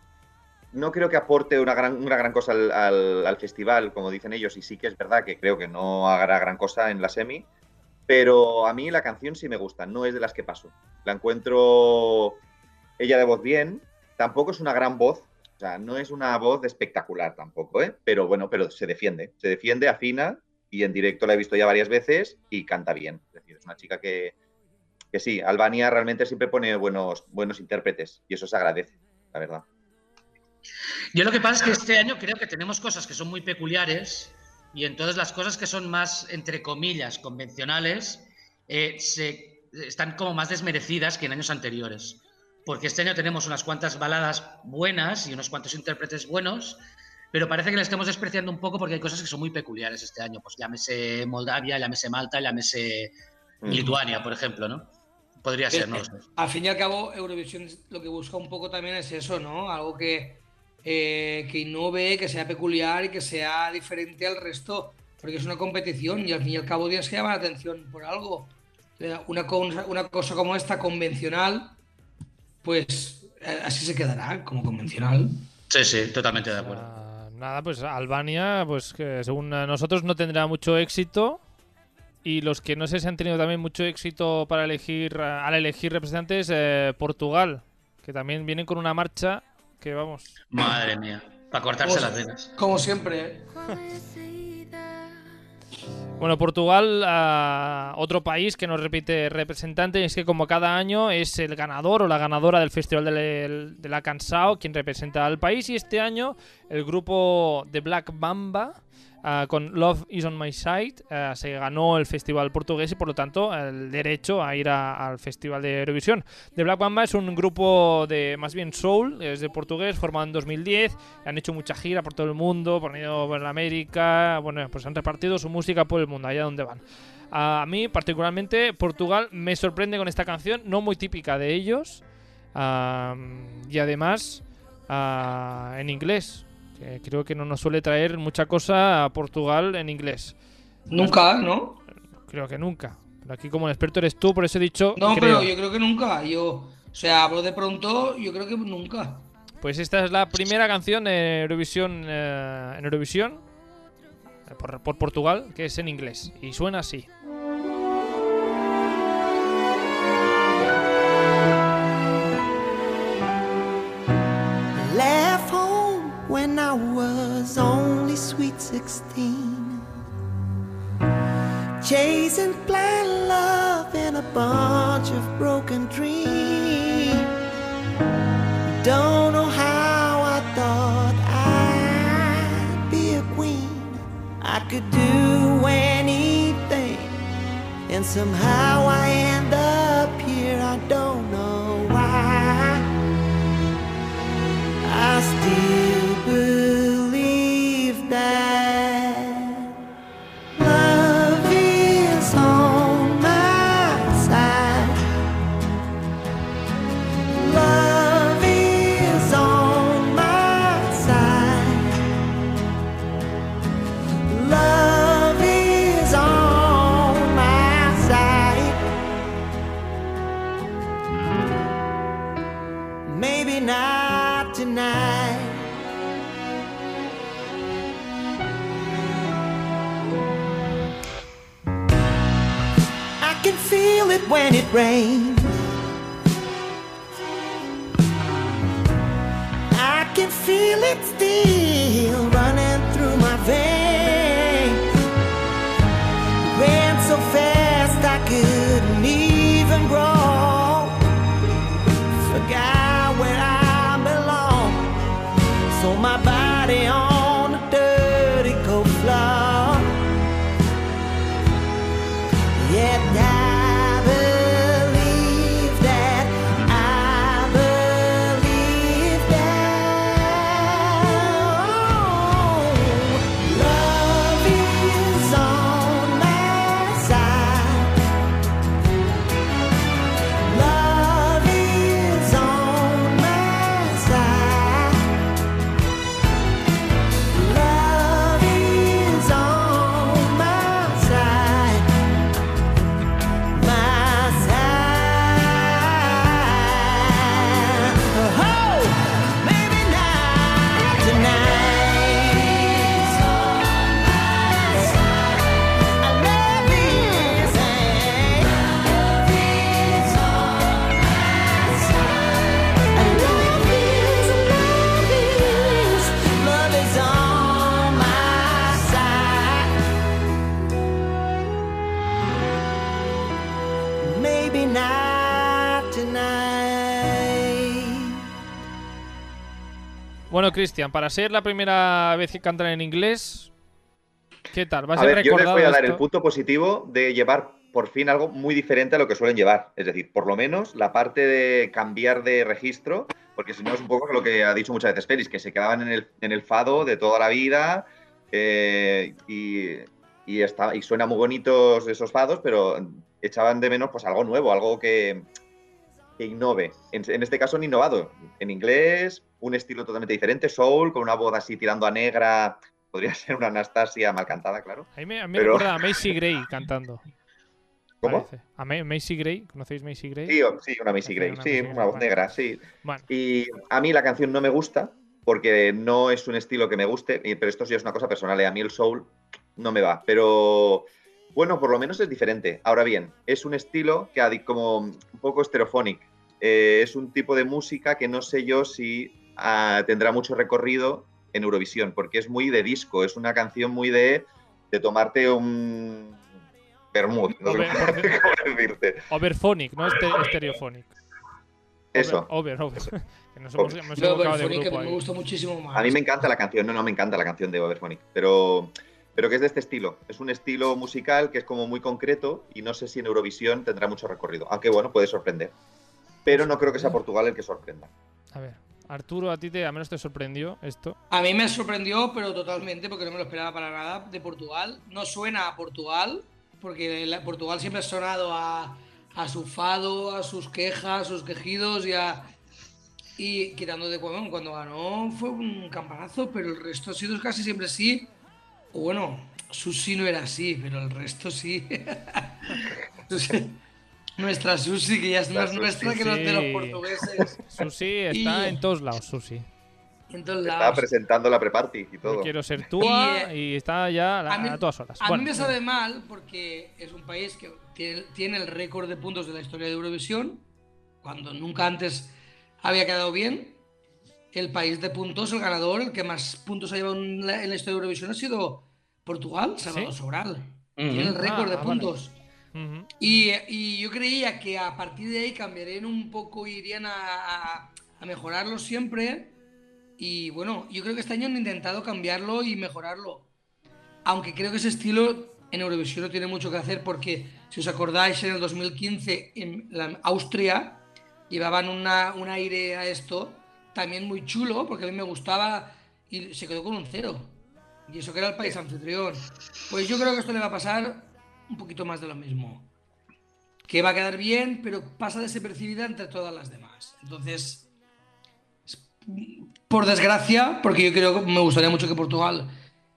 no creo que aporte una gran, una gran cosa al, al- al festival, como dicen ellos, y sí que es verdad que creo que no hará gran cosa en la semi, pero a mí la canción sí me gusta, no es de las que paso. La encuentro ella de voz bien, tampoco es una gran voz, o sea, no es una voz espectacular tampoco, ¿eh? Pero bueno, pero se defiende, se defiende, afina y en directo la he visto ya varias veces y canta bien. Es decir, es una chica que, que sí, Albania realmente siempre pone buenos, buenos intérpretes y eso se agradece, la verdad. Yo lo que pasa es que este año creo que tenemos cosas que son muy peculiares y entonces las cosas que son más, entre comillas, convencionales, eh, se, están como más desmerecidas que en años anteriores. Porque este año tenemos unas cuantas baladas buenas y unos cuantos intérpretes buenos, pero parece que le estemos despreciando un poco porque hay cosas que son muy peculiares este año. Pues llámese Moldavia, llámese Malta, llámese Mm. Lituania, por ejemplo, ¿no? Podría ser, no sé. Al fin y al cabo, Eurovisión lo que busca un poco también es eso, ¿no? Algo que, eh, que innove, que sea peculiar y que sea diferente al resto, porque es una competición y al fin y al cabo tienes que llamar la atención por algo. Una cosa, una cosa como esta, convencional, pues eh, así se quedará, como convencional. Sí, sí, totalmente de acuerdo. Ah, nada, pues Albania, pues que según nosotros no tendrá mucho éxito. Y los que no sé si han tenido también mucho éxito para elegir, al elegir representantes, eh, Portugal, que también vienen con una marcha que vamos. Madre mía, para cortarse Como- las venas. Como siempre. Bueno, Portugal, otro país que nos repite representante, es que como cada año es el ganador o la ganadora del Festival de, de la Cansao quien representa al país y este año el grupo de Black Mamba ah, con Love is on my side ah, se ganó el festival portugués y por lo tanto el derecho a ir al festival de Eurovisión. The Black Mamba es un grupo de más bien soul, es de portugués, formado en 2010, han hecho mucha gira por todo el mundo, por por América, bueno, pues han repartido su música por el mundo, allá donde van. A mí, particularmente, Portugal me sorprende con esta canción, no muy típica de ellos, y además ah, en inglés. Que creo que no nos suele traer mucha cosa a Portugal en inglés. Nunca, ¿no? Creo que nunca. Pero aquí como el experto eres tú, por eso he dicho No, creo. pero yo creo que nunca. Yo, o sea, hablo de pronto, yo creo que nunca. Pues esta es la primera canción en Eurovisión, eh, en Eurovisión eh, por, por Portugal, que es en inglés. Y suena así. When I was only sweet 16. Chasing blind love in a bunch of broken dreams. Don't know how I thought I'd be a queen. I could do anything, and somehow I end up here. I don't know why. not rain. Bueno, Cristian, para ser la primera vez que cantan en inglés, ¿qué tal? ¿Vas A a ver, yo les voy a dar esto? el punto positivo de llevar por fin algo muy diferente a lo que suelen llevar. Es decir, por lo menos la parte de cambiar de registro, porque si no es un poco lo que ha dicho muchas veces Félix, que se quedaban en el, en el fado de toda la vida eh, y, y, está, y suena muy bonitos esos fados, pero echaban de menos pues algo nuevo, algo que, que innove. En, en este caso han innovado. En inglés, un estilo totalmente diferente, soul, con una voz así tirando a negra. Podría ser una Anastasia mal cantada, claro. A mí me, a mí me pero- recuerda a Macy Gray cantando. ¿Cómo? parece. A Macy Gray, ¿conocéis Macy Gray? Sí, o- sí, una Macy Gray, una sí, Macy una Gray, voz negra, sí. Bueno, Y a mí la canción no me gusta porque no es un estilo que me guste, pero esto sí es una cosa personal. ¿eh? A mí el soul no me va, pero bueno, por lo menos es diferente. Ahora bien, es un estilo que como un poco stereophonic. Eh, es un tipo de música que no sé yo si ah, tendrá mucho recorrido en Eurovisión, porque es muy de disco, es una canción muy de, de tomarte un vermouth, no sé Over- cómo decirte. Overphonic, no este, Stereophonic. Eso. Over, over. over. que nos hemos, Overphonic, que me gusta muchísimo más. A mí me encanta la canción, no, no, me encanta la canción de Overphonic, pero, pero que es de este estilo. Es un estilo musical que es como muy concreto y no sé si en Eurovisión tendrá mucho recorrido, aunque bueno, puede sorprender. Pero no creo que sea Portugal el que sorprenda. A ver, Arturo, a ti te, al menos te sorprendió esto. A mí me sorprendió, pero totalmente, porque no me lo esperaba para nada, de Portugal. No suena a Portugal, porque la- Portugal siempre ha sonado a, a su fado, a sus quejas, a sus quejidos y a... Y quitando de cuando, cuando ganó fue un campanazo, pero el resto ha sido casi siempre sí. O bueno, Susi no era así, pero el resto sí. Susi- nuestra Susi, que ya es más nuestra que los de los portugueses. Susi está Y- en todos lados, Susi. En todos lados. presentando la pre-party y Yo todo. quiero ser túa Y, y, está ya a, la- a mí- a todas horas. A Bueno, mí me sabe mal porque es un país que tiene, tiene el récord de puntos de la historia de Eurovisión, cuando nunca antes había quedado bien. El país de puntos, el ganador, el que más puntos ha llevado en la, en la historia de Eurovisión ha sido Portugal, Salvador ¿Sí? Sobral. Tiene el récord Ah, de vale. Puntos. ujú. Y, y yo creía que a partir de ahí cambiarían un poco, irían a, a- a mejorarlo siempre. Y bueno, yo creo que este año han intentado cambiarlo y mejorarlo. Aunque creo que ese estilo en Eurovisión no tiene mucho que hacer porque, si os acordáis, en el 2015 en la- Austria llevaban una- un aire a esto también muy chulo, porque a mí me gustaba y se quedó con un cero. Y eso que era el país anfitrión. Pues yo creo que esto le va a pasar un poquito más de lo mismo. Que va a quedar bien, pero pasa desapercibida entre todas las demás. Entonces, es- por desgracia, porque yo creo que me gustaría mucho que Portugal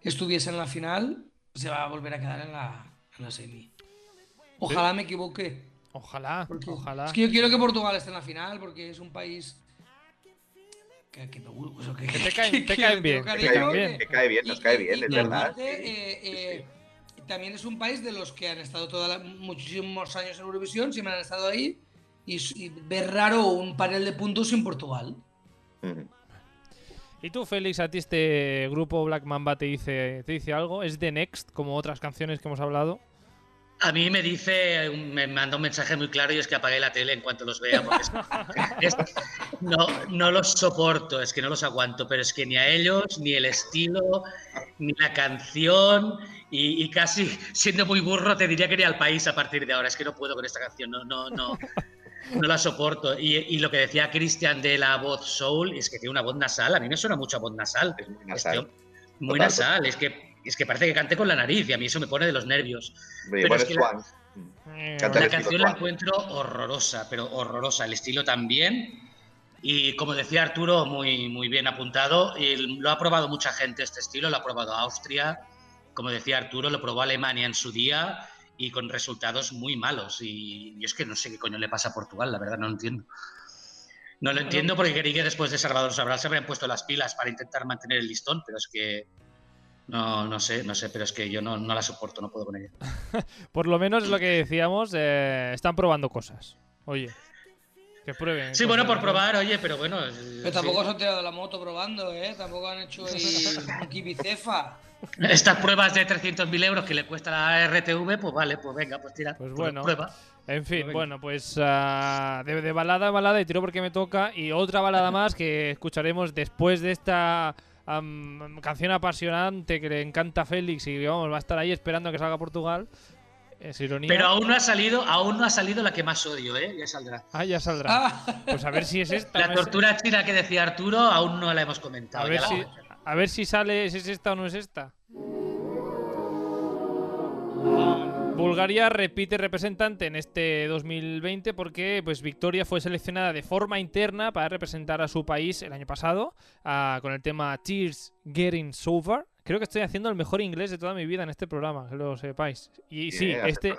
estuviese en la final, se va a volver a quedar en la, en la semi. Ojalá me equivoque. Ojalá, porque ojalá. Es que yo quiero que Portugal esté en la final porque es un país que, que me gu- o sea, que- Que te caen- que- te que caen le bien, te caen bien. que- Te cae bien, nos y- cae y- bien, es verdad. aparte, eh, eh, también es un país de los que han estado toda la- muchísimos años en Eurovisión, siempre han estado ahí. Y, y ver raro un panel de puntos sin Portugal. ¿Y tú, Félix, a ti este grupo Black Mamba te dice, te dice algo? ¿Es The Next, como otras canciones que hemos hablado? A mí me dice, me manda un mensaje muy claro y es que apague la tele en cuanto los vea. Porque es- es- no, no los soporto, es que no los aguanto, pero es que ni a ellos, ni el estilo, ni la canción, y, y casi siendo muy burro te diría que ni al país a partir de ahora. Es que no puedo con esta canción, no, no, no, no la soporto. Y, y lo que decía Cristian de la voz soul, es que tiene una voz nasal, a mí me suena mucho a voz nasal. Es muy Este nasal. hom- muy Total, nasal, es que, es que parece que cante con la nariz y a mí eso me pone de los nervios. Pero es que la- Canta La estilo canción la encuentro horrorosa, pero horrorosa. El estilo también. Y como decía Arturo, muy, muy bien apuntado. Y lo ha probado mucha gente este estilo, lo ha probado Austria. Como decía Arturo, lo probó Alemania en su día y con resultados muy malos. Y yo es que no sé qué coño le pasa a Portugal, la verdad, no lo entiendo. No lo entiendo porque creí que después de Salvador Sobral se habrían puesto las pilas para intentar mantener el listón, pero es que. No, no sé, no sé, pero es que yo no, no la soporto, no puedo con ella. Por lo menos es lo que decíamos, eh, están probando cosas. Oye, que prueben. Sí, bueno, cosas, por probar, oye, pero bueno. Pero tampoco se han tirado la moto probando, ¿eh? Tampoco han hecho ahí un kibicefa. Estas pruebas de 300.000 euros que le cuesta la RTV, pues vale, pues venga, pues tira. Pues pues bueno. Prueba. En fin, Venga. bueno, pues ah, de, de balada a balada y tiro porque me toca. Y otra balada más que escucharemos después de esta am, canción apasionante que le encanta a Félix y vamos, va a estar ahí esperando a que salga Portugal. Es ironía. Pero aún no ha salido, aún no ha salido la que más odio, ¿eh? Ya saldrá. Ah, ya saldrá. Ah, Pues a ver si es esta. La tortura china que decía Arturo aún no la hemos A comentado. ver, ya la si, a ver si sale, si es esta o no es esta. Bulgaria repite representante en este 2020 porque pues Victoria fue seleccionada de forma interna para representar a su país el año pasado ah, con el tema Tears Getting Sober. Creo que estoy haciendo el mejor inglés de toda mi vida en este programa, que lo sepáis. Y sí, este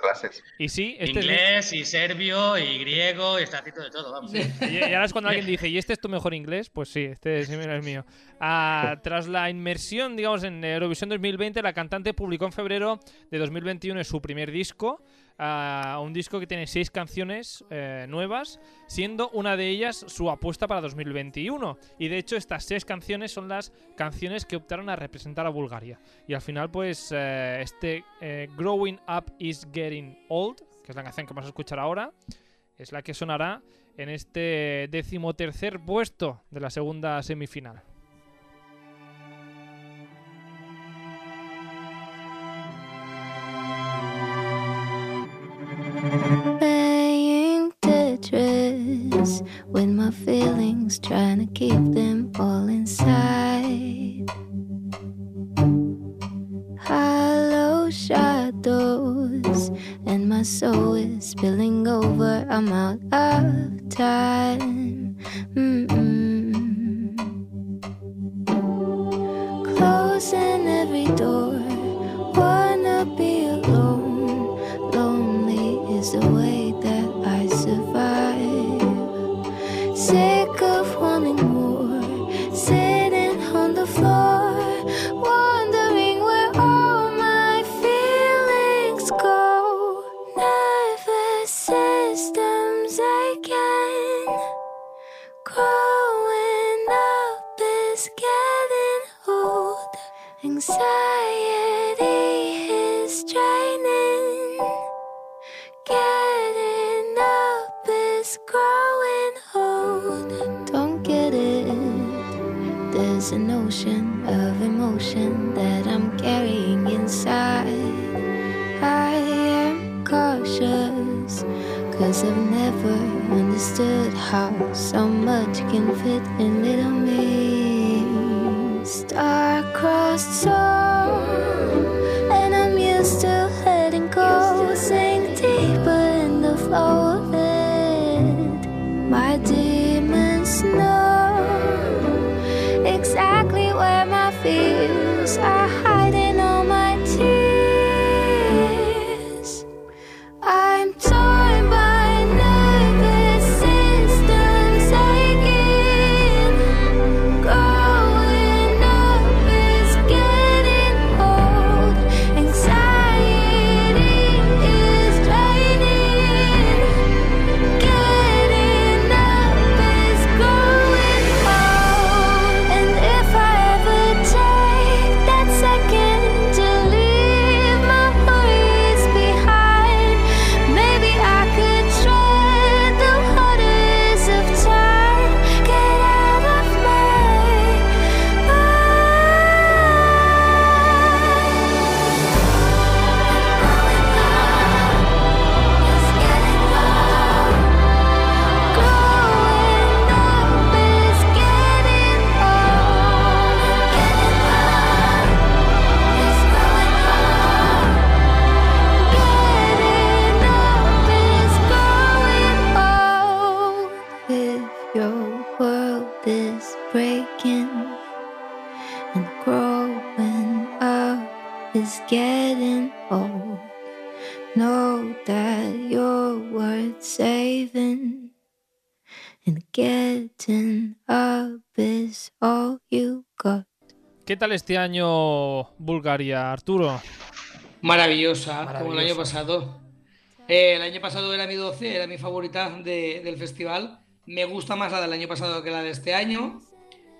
y sí, este es mi- Inglés y serbio y griego y está haciendo de todo, vamos. y, y ahora es cuando alguien dice, ¿y este es tu mejor inglés? Pues sí, este es, es mío. Ah, tras la inmersión, digamos, en Eurovisión 2020, la cantante publicó en febrero de 2021 su primer disco. Ah, un disco que tiene seis canciones eh, nuevas, siendo una de ellas su apuesta para 2021. Y de hecho, estas seis canciones son las canciones que optaron a representar a Bulgaria. Y al final, pues, eh, este eh, Growing Up is Getting Old, que es la canción que vamos a escuchar ahora, es la que sonará en este decimotercer puesto de la segunda semifinal. ¿Qué tal este año Bulgaria, Arturo? Maravillosa, como el año pasado. Eh, el año pasado era mi 12, era mi favorita de- del festival. Me gusta más la del año pasado que la de este año,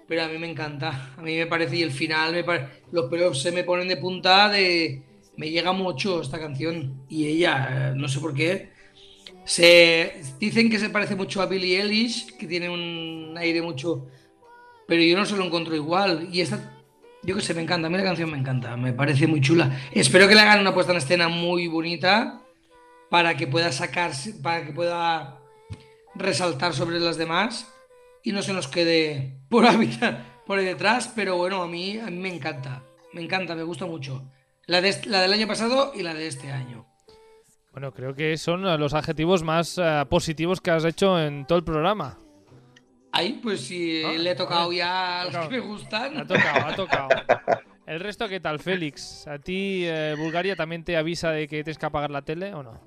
pero a mí me encanta. A mí me parece, y el final, me pare- los pelos se me ponen de punta de... Me llega mucho esta canción. Y ella, eh, no sé por qué, se dicen que se parece mucho a Billie Eilish, que tiene un aire mucho... Pero yo no se lo encuentro igual. Y esta, yo que sé, me encanta. A mí la canción me encanta, me parece muy chula. Espero que le hagan una puesta en escena muy bonita para que pueda sacarse, para que pueda resaltar sobre las demás y no se nos quede por por ahí detrás. Pero bueno, a mí, a mí me encanta, me encanta, me gusta mucho. La, de, la del año pasado y la de este año. Bueno, creo que son eh, los adjetivos más eh, positivos que has hecho en todo el programa. Ahí, pues si Ah, le he tocado vale. ya a los Tocado. que me gustan. Ha tocado, ha tocado. ¿El resto qué tal, Félix? ¿A ti eh, Bulgaria también te avisa de que tienes que apagar la tele o no?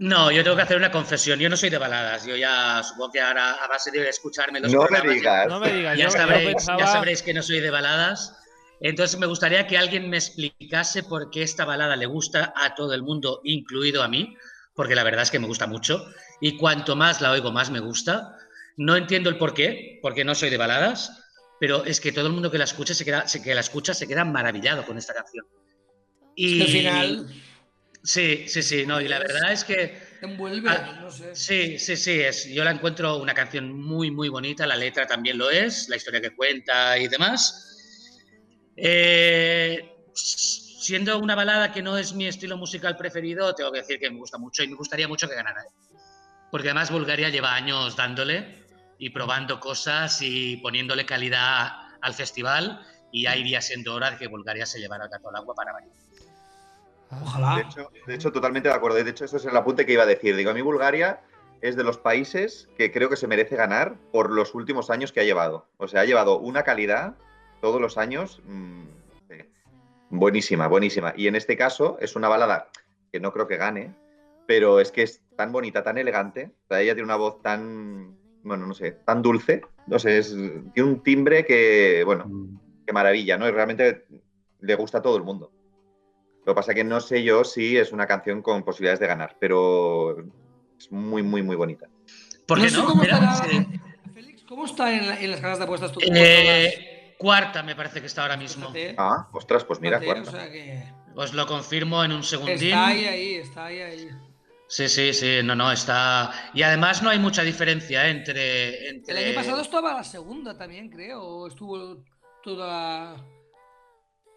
No, yo tengo que hacer una confesión. Yo no soy de baladas. Yo ya supongo que ahora, a base de escucharme los No me programas, digas. No me digas, ya, yo, yo sabréis, pensaba... ya sabréis que no soy de baladas. Entonces me gustaría que alguien me explicase por qué esta balada le gusta a todo el mundo, incluido a mí, porque la verdad es que me gusta mucho. Y cuanto más la oigo, más me gusta. No entiendo el por qué, porque no soy de baladas, pero es que todo el mundo que la escucha se queda, se- que la escucha se queda maravillado con esta canción. Y Al final Sí, sí, sí, no, y la verdad es que te envuelve, no sé. Sí, sí, sí, es, yo la encuentro una canción muy, muy bonita, la letra también lo es, la historia que cuenta y demás. Eh, siendo una balada que no es mi estilo musical preferido, tengo que decir que me gusta mucho y me gustaría mucho que ganara. Porque además Bulgaria lleva años dándole y probando cosas y poniéndole calidad al festival y ya iría siendo hora de que Bulgaria se llevara el gato al agua para variar. Ojalá. De hecho, de hecho, totalmente de acuerdo. De hecho, eso es el apunte que iba a decir. Digo, a mí Bulgaria es de los países que creo que se merece ganar por los últimos años que ha llevado. O sea, ha llevado una calidad todos los años mm, sí, buenísima, buenísima. Y en este caso es una balada que no creo que gane, pero es que es tan bonita, tan elegante. O sea, ella tiene una voz tan, bueno, no sé, tan dulce. No sé, es, tiene un timbre que, bueno, qué maravilla, ¿no? Y realmente le gusta a todo el mundo. Lo que pasa que no sé yo si es una canción con posibilidades de ganar, pero es muy, muy, muy bonita. ¿Por qué sé no? cómo Mira, estará- sí. Félix, ¿cómo está en, la- en las ganas de apuestas tú? Eh, cuarta me parece que está ahora mismo. Ah, ostras, pues mira, cuarta. o sea que Os lo confirmo en un segundín. está ahí, ahí, está ahí, ahí. Sí, sí, sí, no, no, está. Y además no hay mucha diferencia entre. El año pasado estaba la segunda también, creo. o Estuvo toda.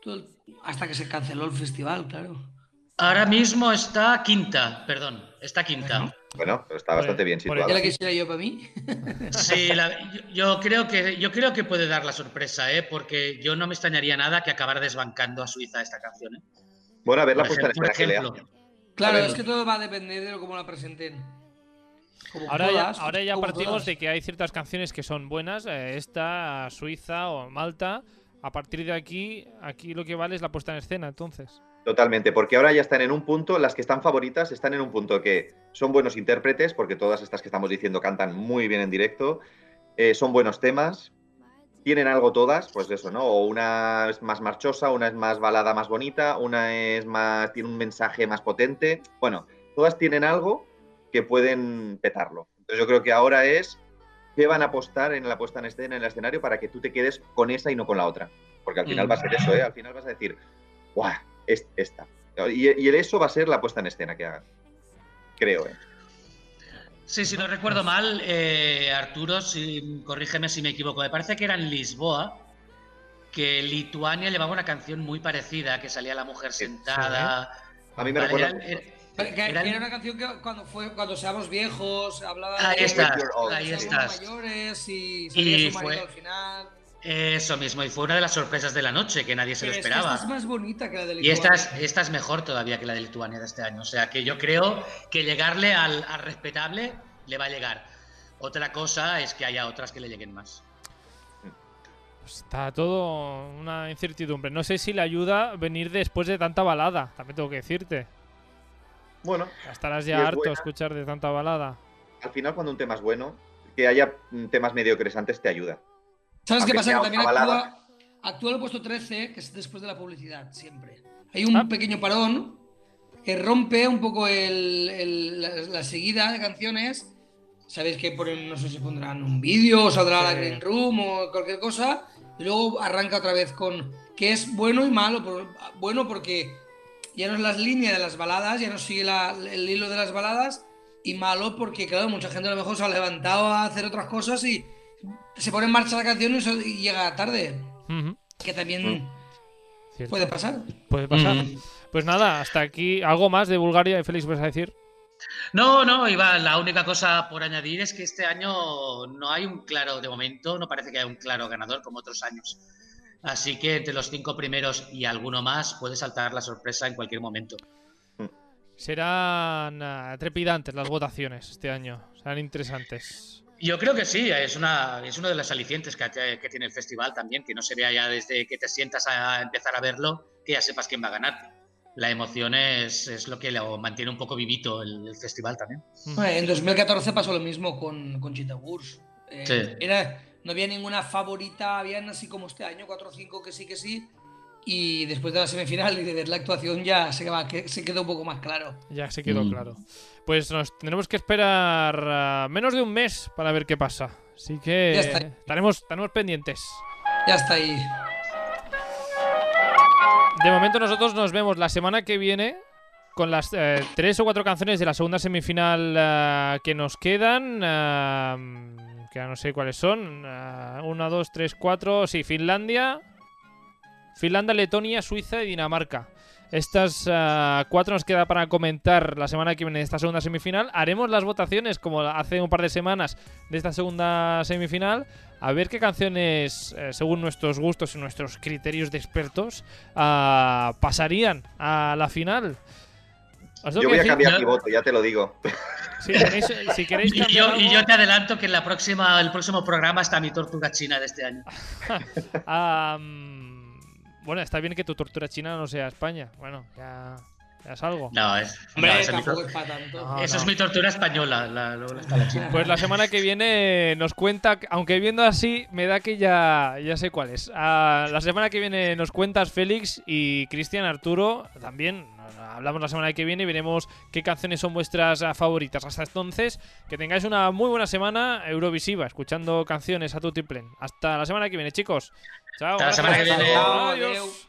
todo el- hasta que se canceló el festival, claro. Ahora mismo está quinta, perdón, está quinta. Bueno, pero está bastante bien por ¿Qué situada. la quisiera yo para mí? Sí, la- yo, yo creo que, yo creo que puede dar la sorpresa, ¿eh? porque yo no me extrañaría nada que acabara desbancando a Suiza esta canción. ¿eh? Bueno, a ver la Por puesta en ejemplo, escena Claro, es que todo va a depender de cómo la presenten. Como Ahora ya, ahora ya como partimos todas. de que hay ciertas canciones que son buenas, eh, esta, Suiza o Malta. A partir de aquí, aquí lo que vale es la puesta en escena, entonces. Totalmente, porque ahora ya están en un punto, las que están favoritas están en un punto que son buenos intérpretes, porque todas estas que estamos diciendo cantan muy bien en directo, eh, son buenos temas, tienen algo todas, pues eso, ¿no? O una es más marchosa, una es más balada más bonita, una es más, tiene un mensaje más potente. Bueno, todas tienen algo que pueden petarlo. Entonces yo creo que ahora es qué van a apostar en la puesta en escena, en el escenario, para que tú te quedes con esa y no con la otra. Porque al final Mm. va a ser eso, ¿eh? Al final vas a decir, ¡guau! Es esta. Y, y eso va a ser la puesta en escena que hagan. Creo, ¿eh? Sí, si no recuerdo mal, eh, Arturo, si, corrígeme si me equivoco, me parece que era en Lisboa, que Lituania llevaba una canción muy parecida, que salía la mujer sentada. A mí me Vale, recuerda. era- una canción que cuando fue cuando seamos viejos hablaba Ahí de está, You're old. ahí estás. mayores y Y salía su marido fue- al final. Eso mismo, y fue una de las sorpresas de la noche, que nadie se Pero lo esperaba. esta es más bonita que la de Y esta Lituania. es, esta es mejor todavía que la de Lituania de este año. O sea que yo creo que llegarle al, al respetable le va a llegar. Otra cosa es que haya otras que le lleguen más. Pues está todo una incertidumbre. No sé si le ayuda venir después de tanta balada, también tengo que decirte. Bueno, Ya Estarás Si ya es harto de buena. escuchar de tanta balada. al final cuando un tema es bueno, que haya temas mediocres antes te ayuda. ¿Sabes qué pasa? Que también actúa, actúa el puesto 13, que es después de la publicidad, siempre. Hay un Ah. pequeño parón que rompe un poco el- el- la, la seguida de canciones. Sabéis que ponen, no sé si pondrán un vídeo, o saldrá Sí. la Green Room o cualquier cosa. Y luego arranca otra vez con que es bueno y malo. por- bueno porque ya no es las líneas de las baladas, ya no sigue la- el hilo de las baladas. Y malo porque, claro, mucha gente a lo mejor se ha levantado a hacer otras cosas y se pone en marcha la canción y, llega tarde. Que también cierto. puede pasar. Puede pasar. Mm. Pues nada, hasta aquí. ¿Algo más de Bulgaria y Félix vas a decir? No, no, Iván, la única cosa por añadir es que este año no hay un claro, de momento, no parece que haya un claro ganador como otros años. Así que entre los cinco primeros y alguno más puede saltar la sorpresa en cualquier momento. Serán ah, trepidantes las votaciones este año. Serán interesantes. Yo creo que sí, es, una, es uno de los alicientes que, que tiene el festival también, que no se vea ya desde que te sientas a empezar a verlo, que ya sepas quién va a ganar. La emoción es, es lo que lo mantiene un poco vivito el, el festival también. En 2014 pasó lo mismo con, con Cheetah Wars. Eh, Sí. era, no había ninguna favorita, habían así como este año, 4 o 5 que sí que sí. Y después de la semifinal y de ver la actuación ya se, va- que- se quedó un poco más claro. Ya se quedó Mm. claro. Pues nos tendremos que esperar ah, menos de un mes para ver qué pasa. Así que Ya está. estaremos, estaremos pendientes. Ya está ahí. De momento nosotros nos vemos la semana que viene con las eh, tres o cuatro canciones de la segunda semifinal ah, que nos quedan. ah, que ya no sé cuáles son. Ah, una, dos, tres, cuatro. Sí, Finlandia. Finlandia, Letonia, Suiza y Dinamarca. Estas ah, cuatro nos queda para comentar la semana que viene de esta segunda semifinal. Haremos las votaciones como hace un par de semanas de esta segunda semifinal. A ver qué canciones, eh, según nuestros gustos y nuestros criterios de expertos, ah, pasarían a la final. Yo voy a decir- cambiar no- mi voto, ya te lo digo. si, tenéis- si queréis Y cambiar yo, y algo- yo te adelanto que en la próxima, el próximo programa está mi tortuga china de este año. Ah, mm, bueno, está bien que tu tortura china no sea España. Bueno, ya, ya es algo. No, es, Hombre, no, esa es mi tampoco tor- es para tanto. No, eso no. es mi tortura española. La china. Pues la semana que viene nos cuenta, aunque viendo así, me da que ya, ya sé cuál es. Ah, la semana que viene nos cuentas Félix y Cristian Arturo también. Hablamos la semana que viene y veremos qué canciones son vuestras ah, favoritas. Hasta entonces, que tengáis una muy buena semana Eurovisiva, escuchando canciones a tu Hasta la semana que viene, chicos. Chao. Hasta la semana que viene. Adiós.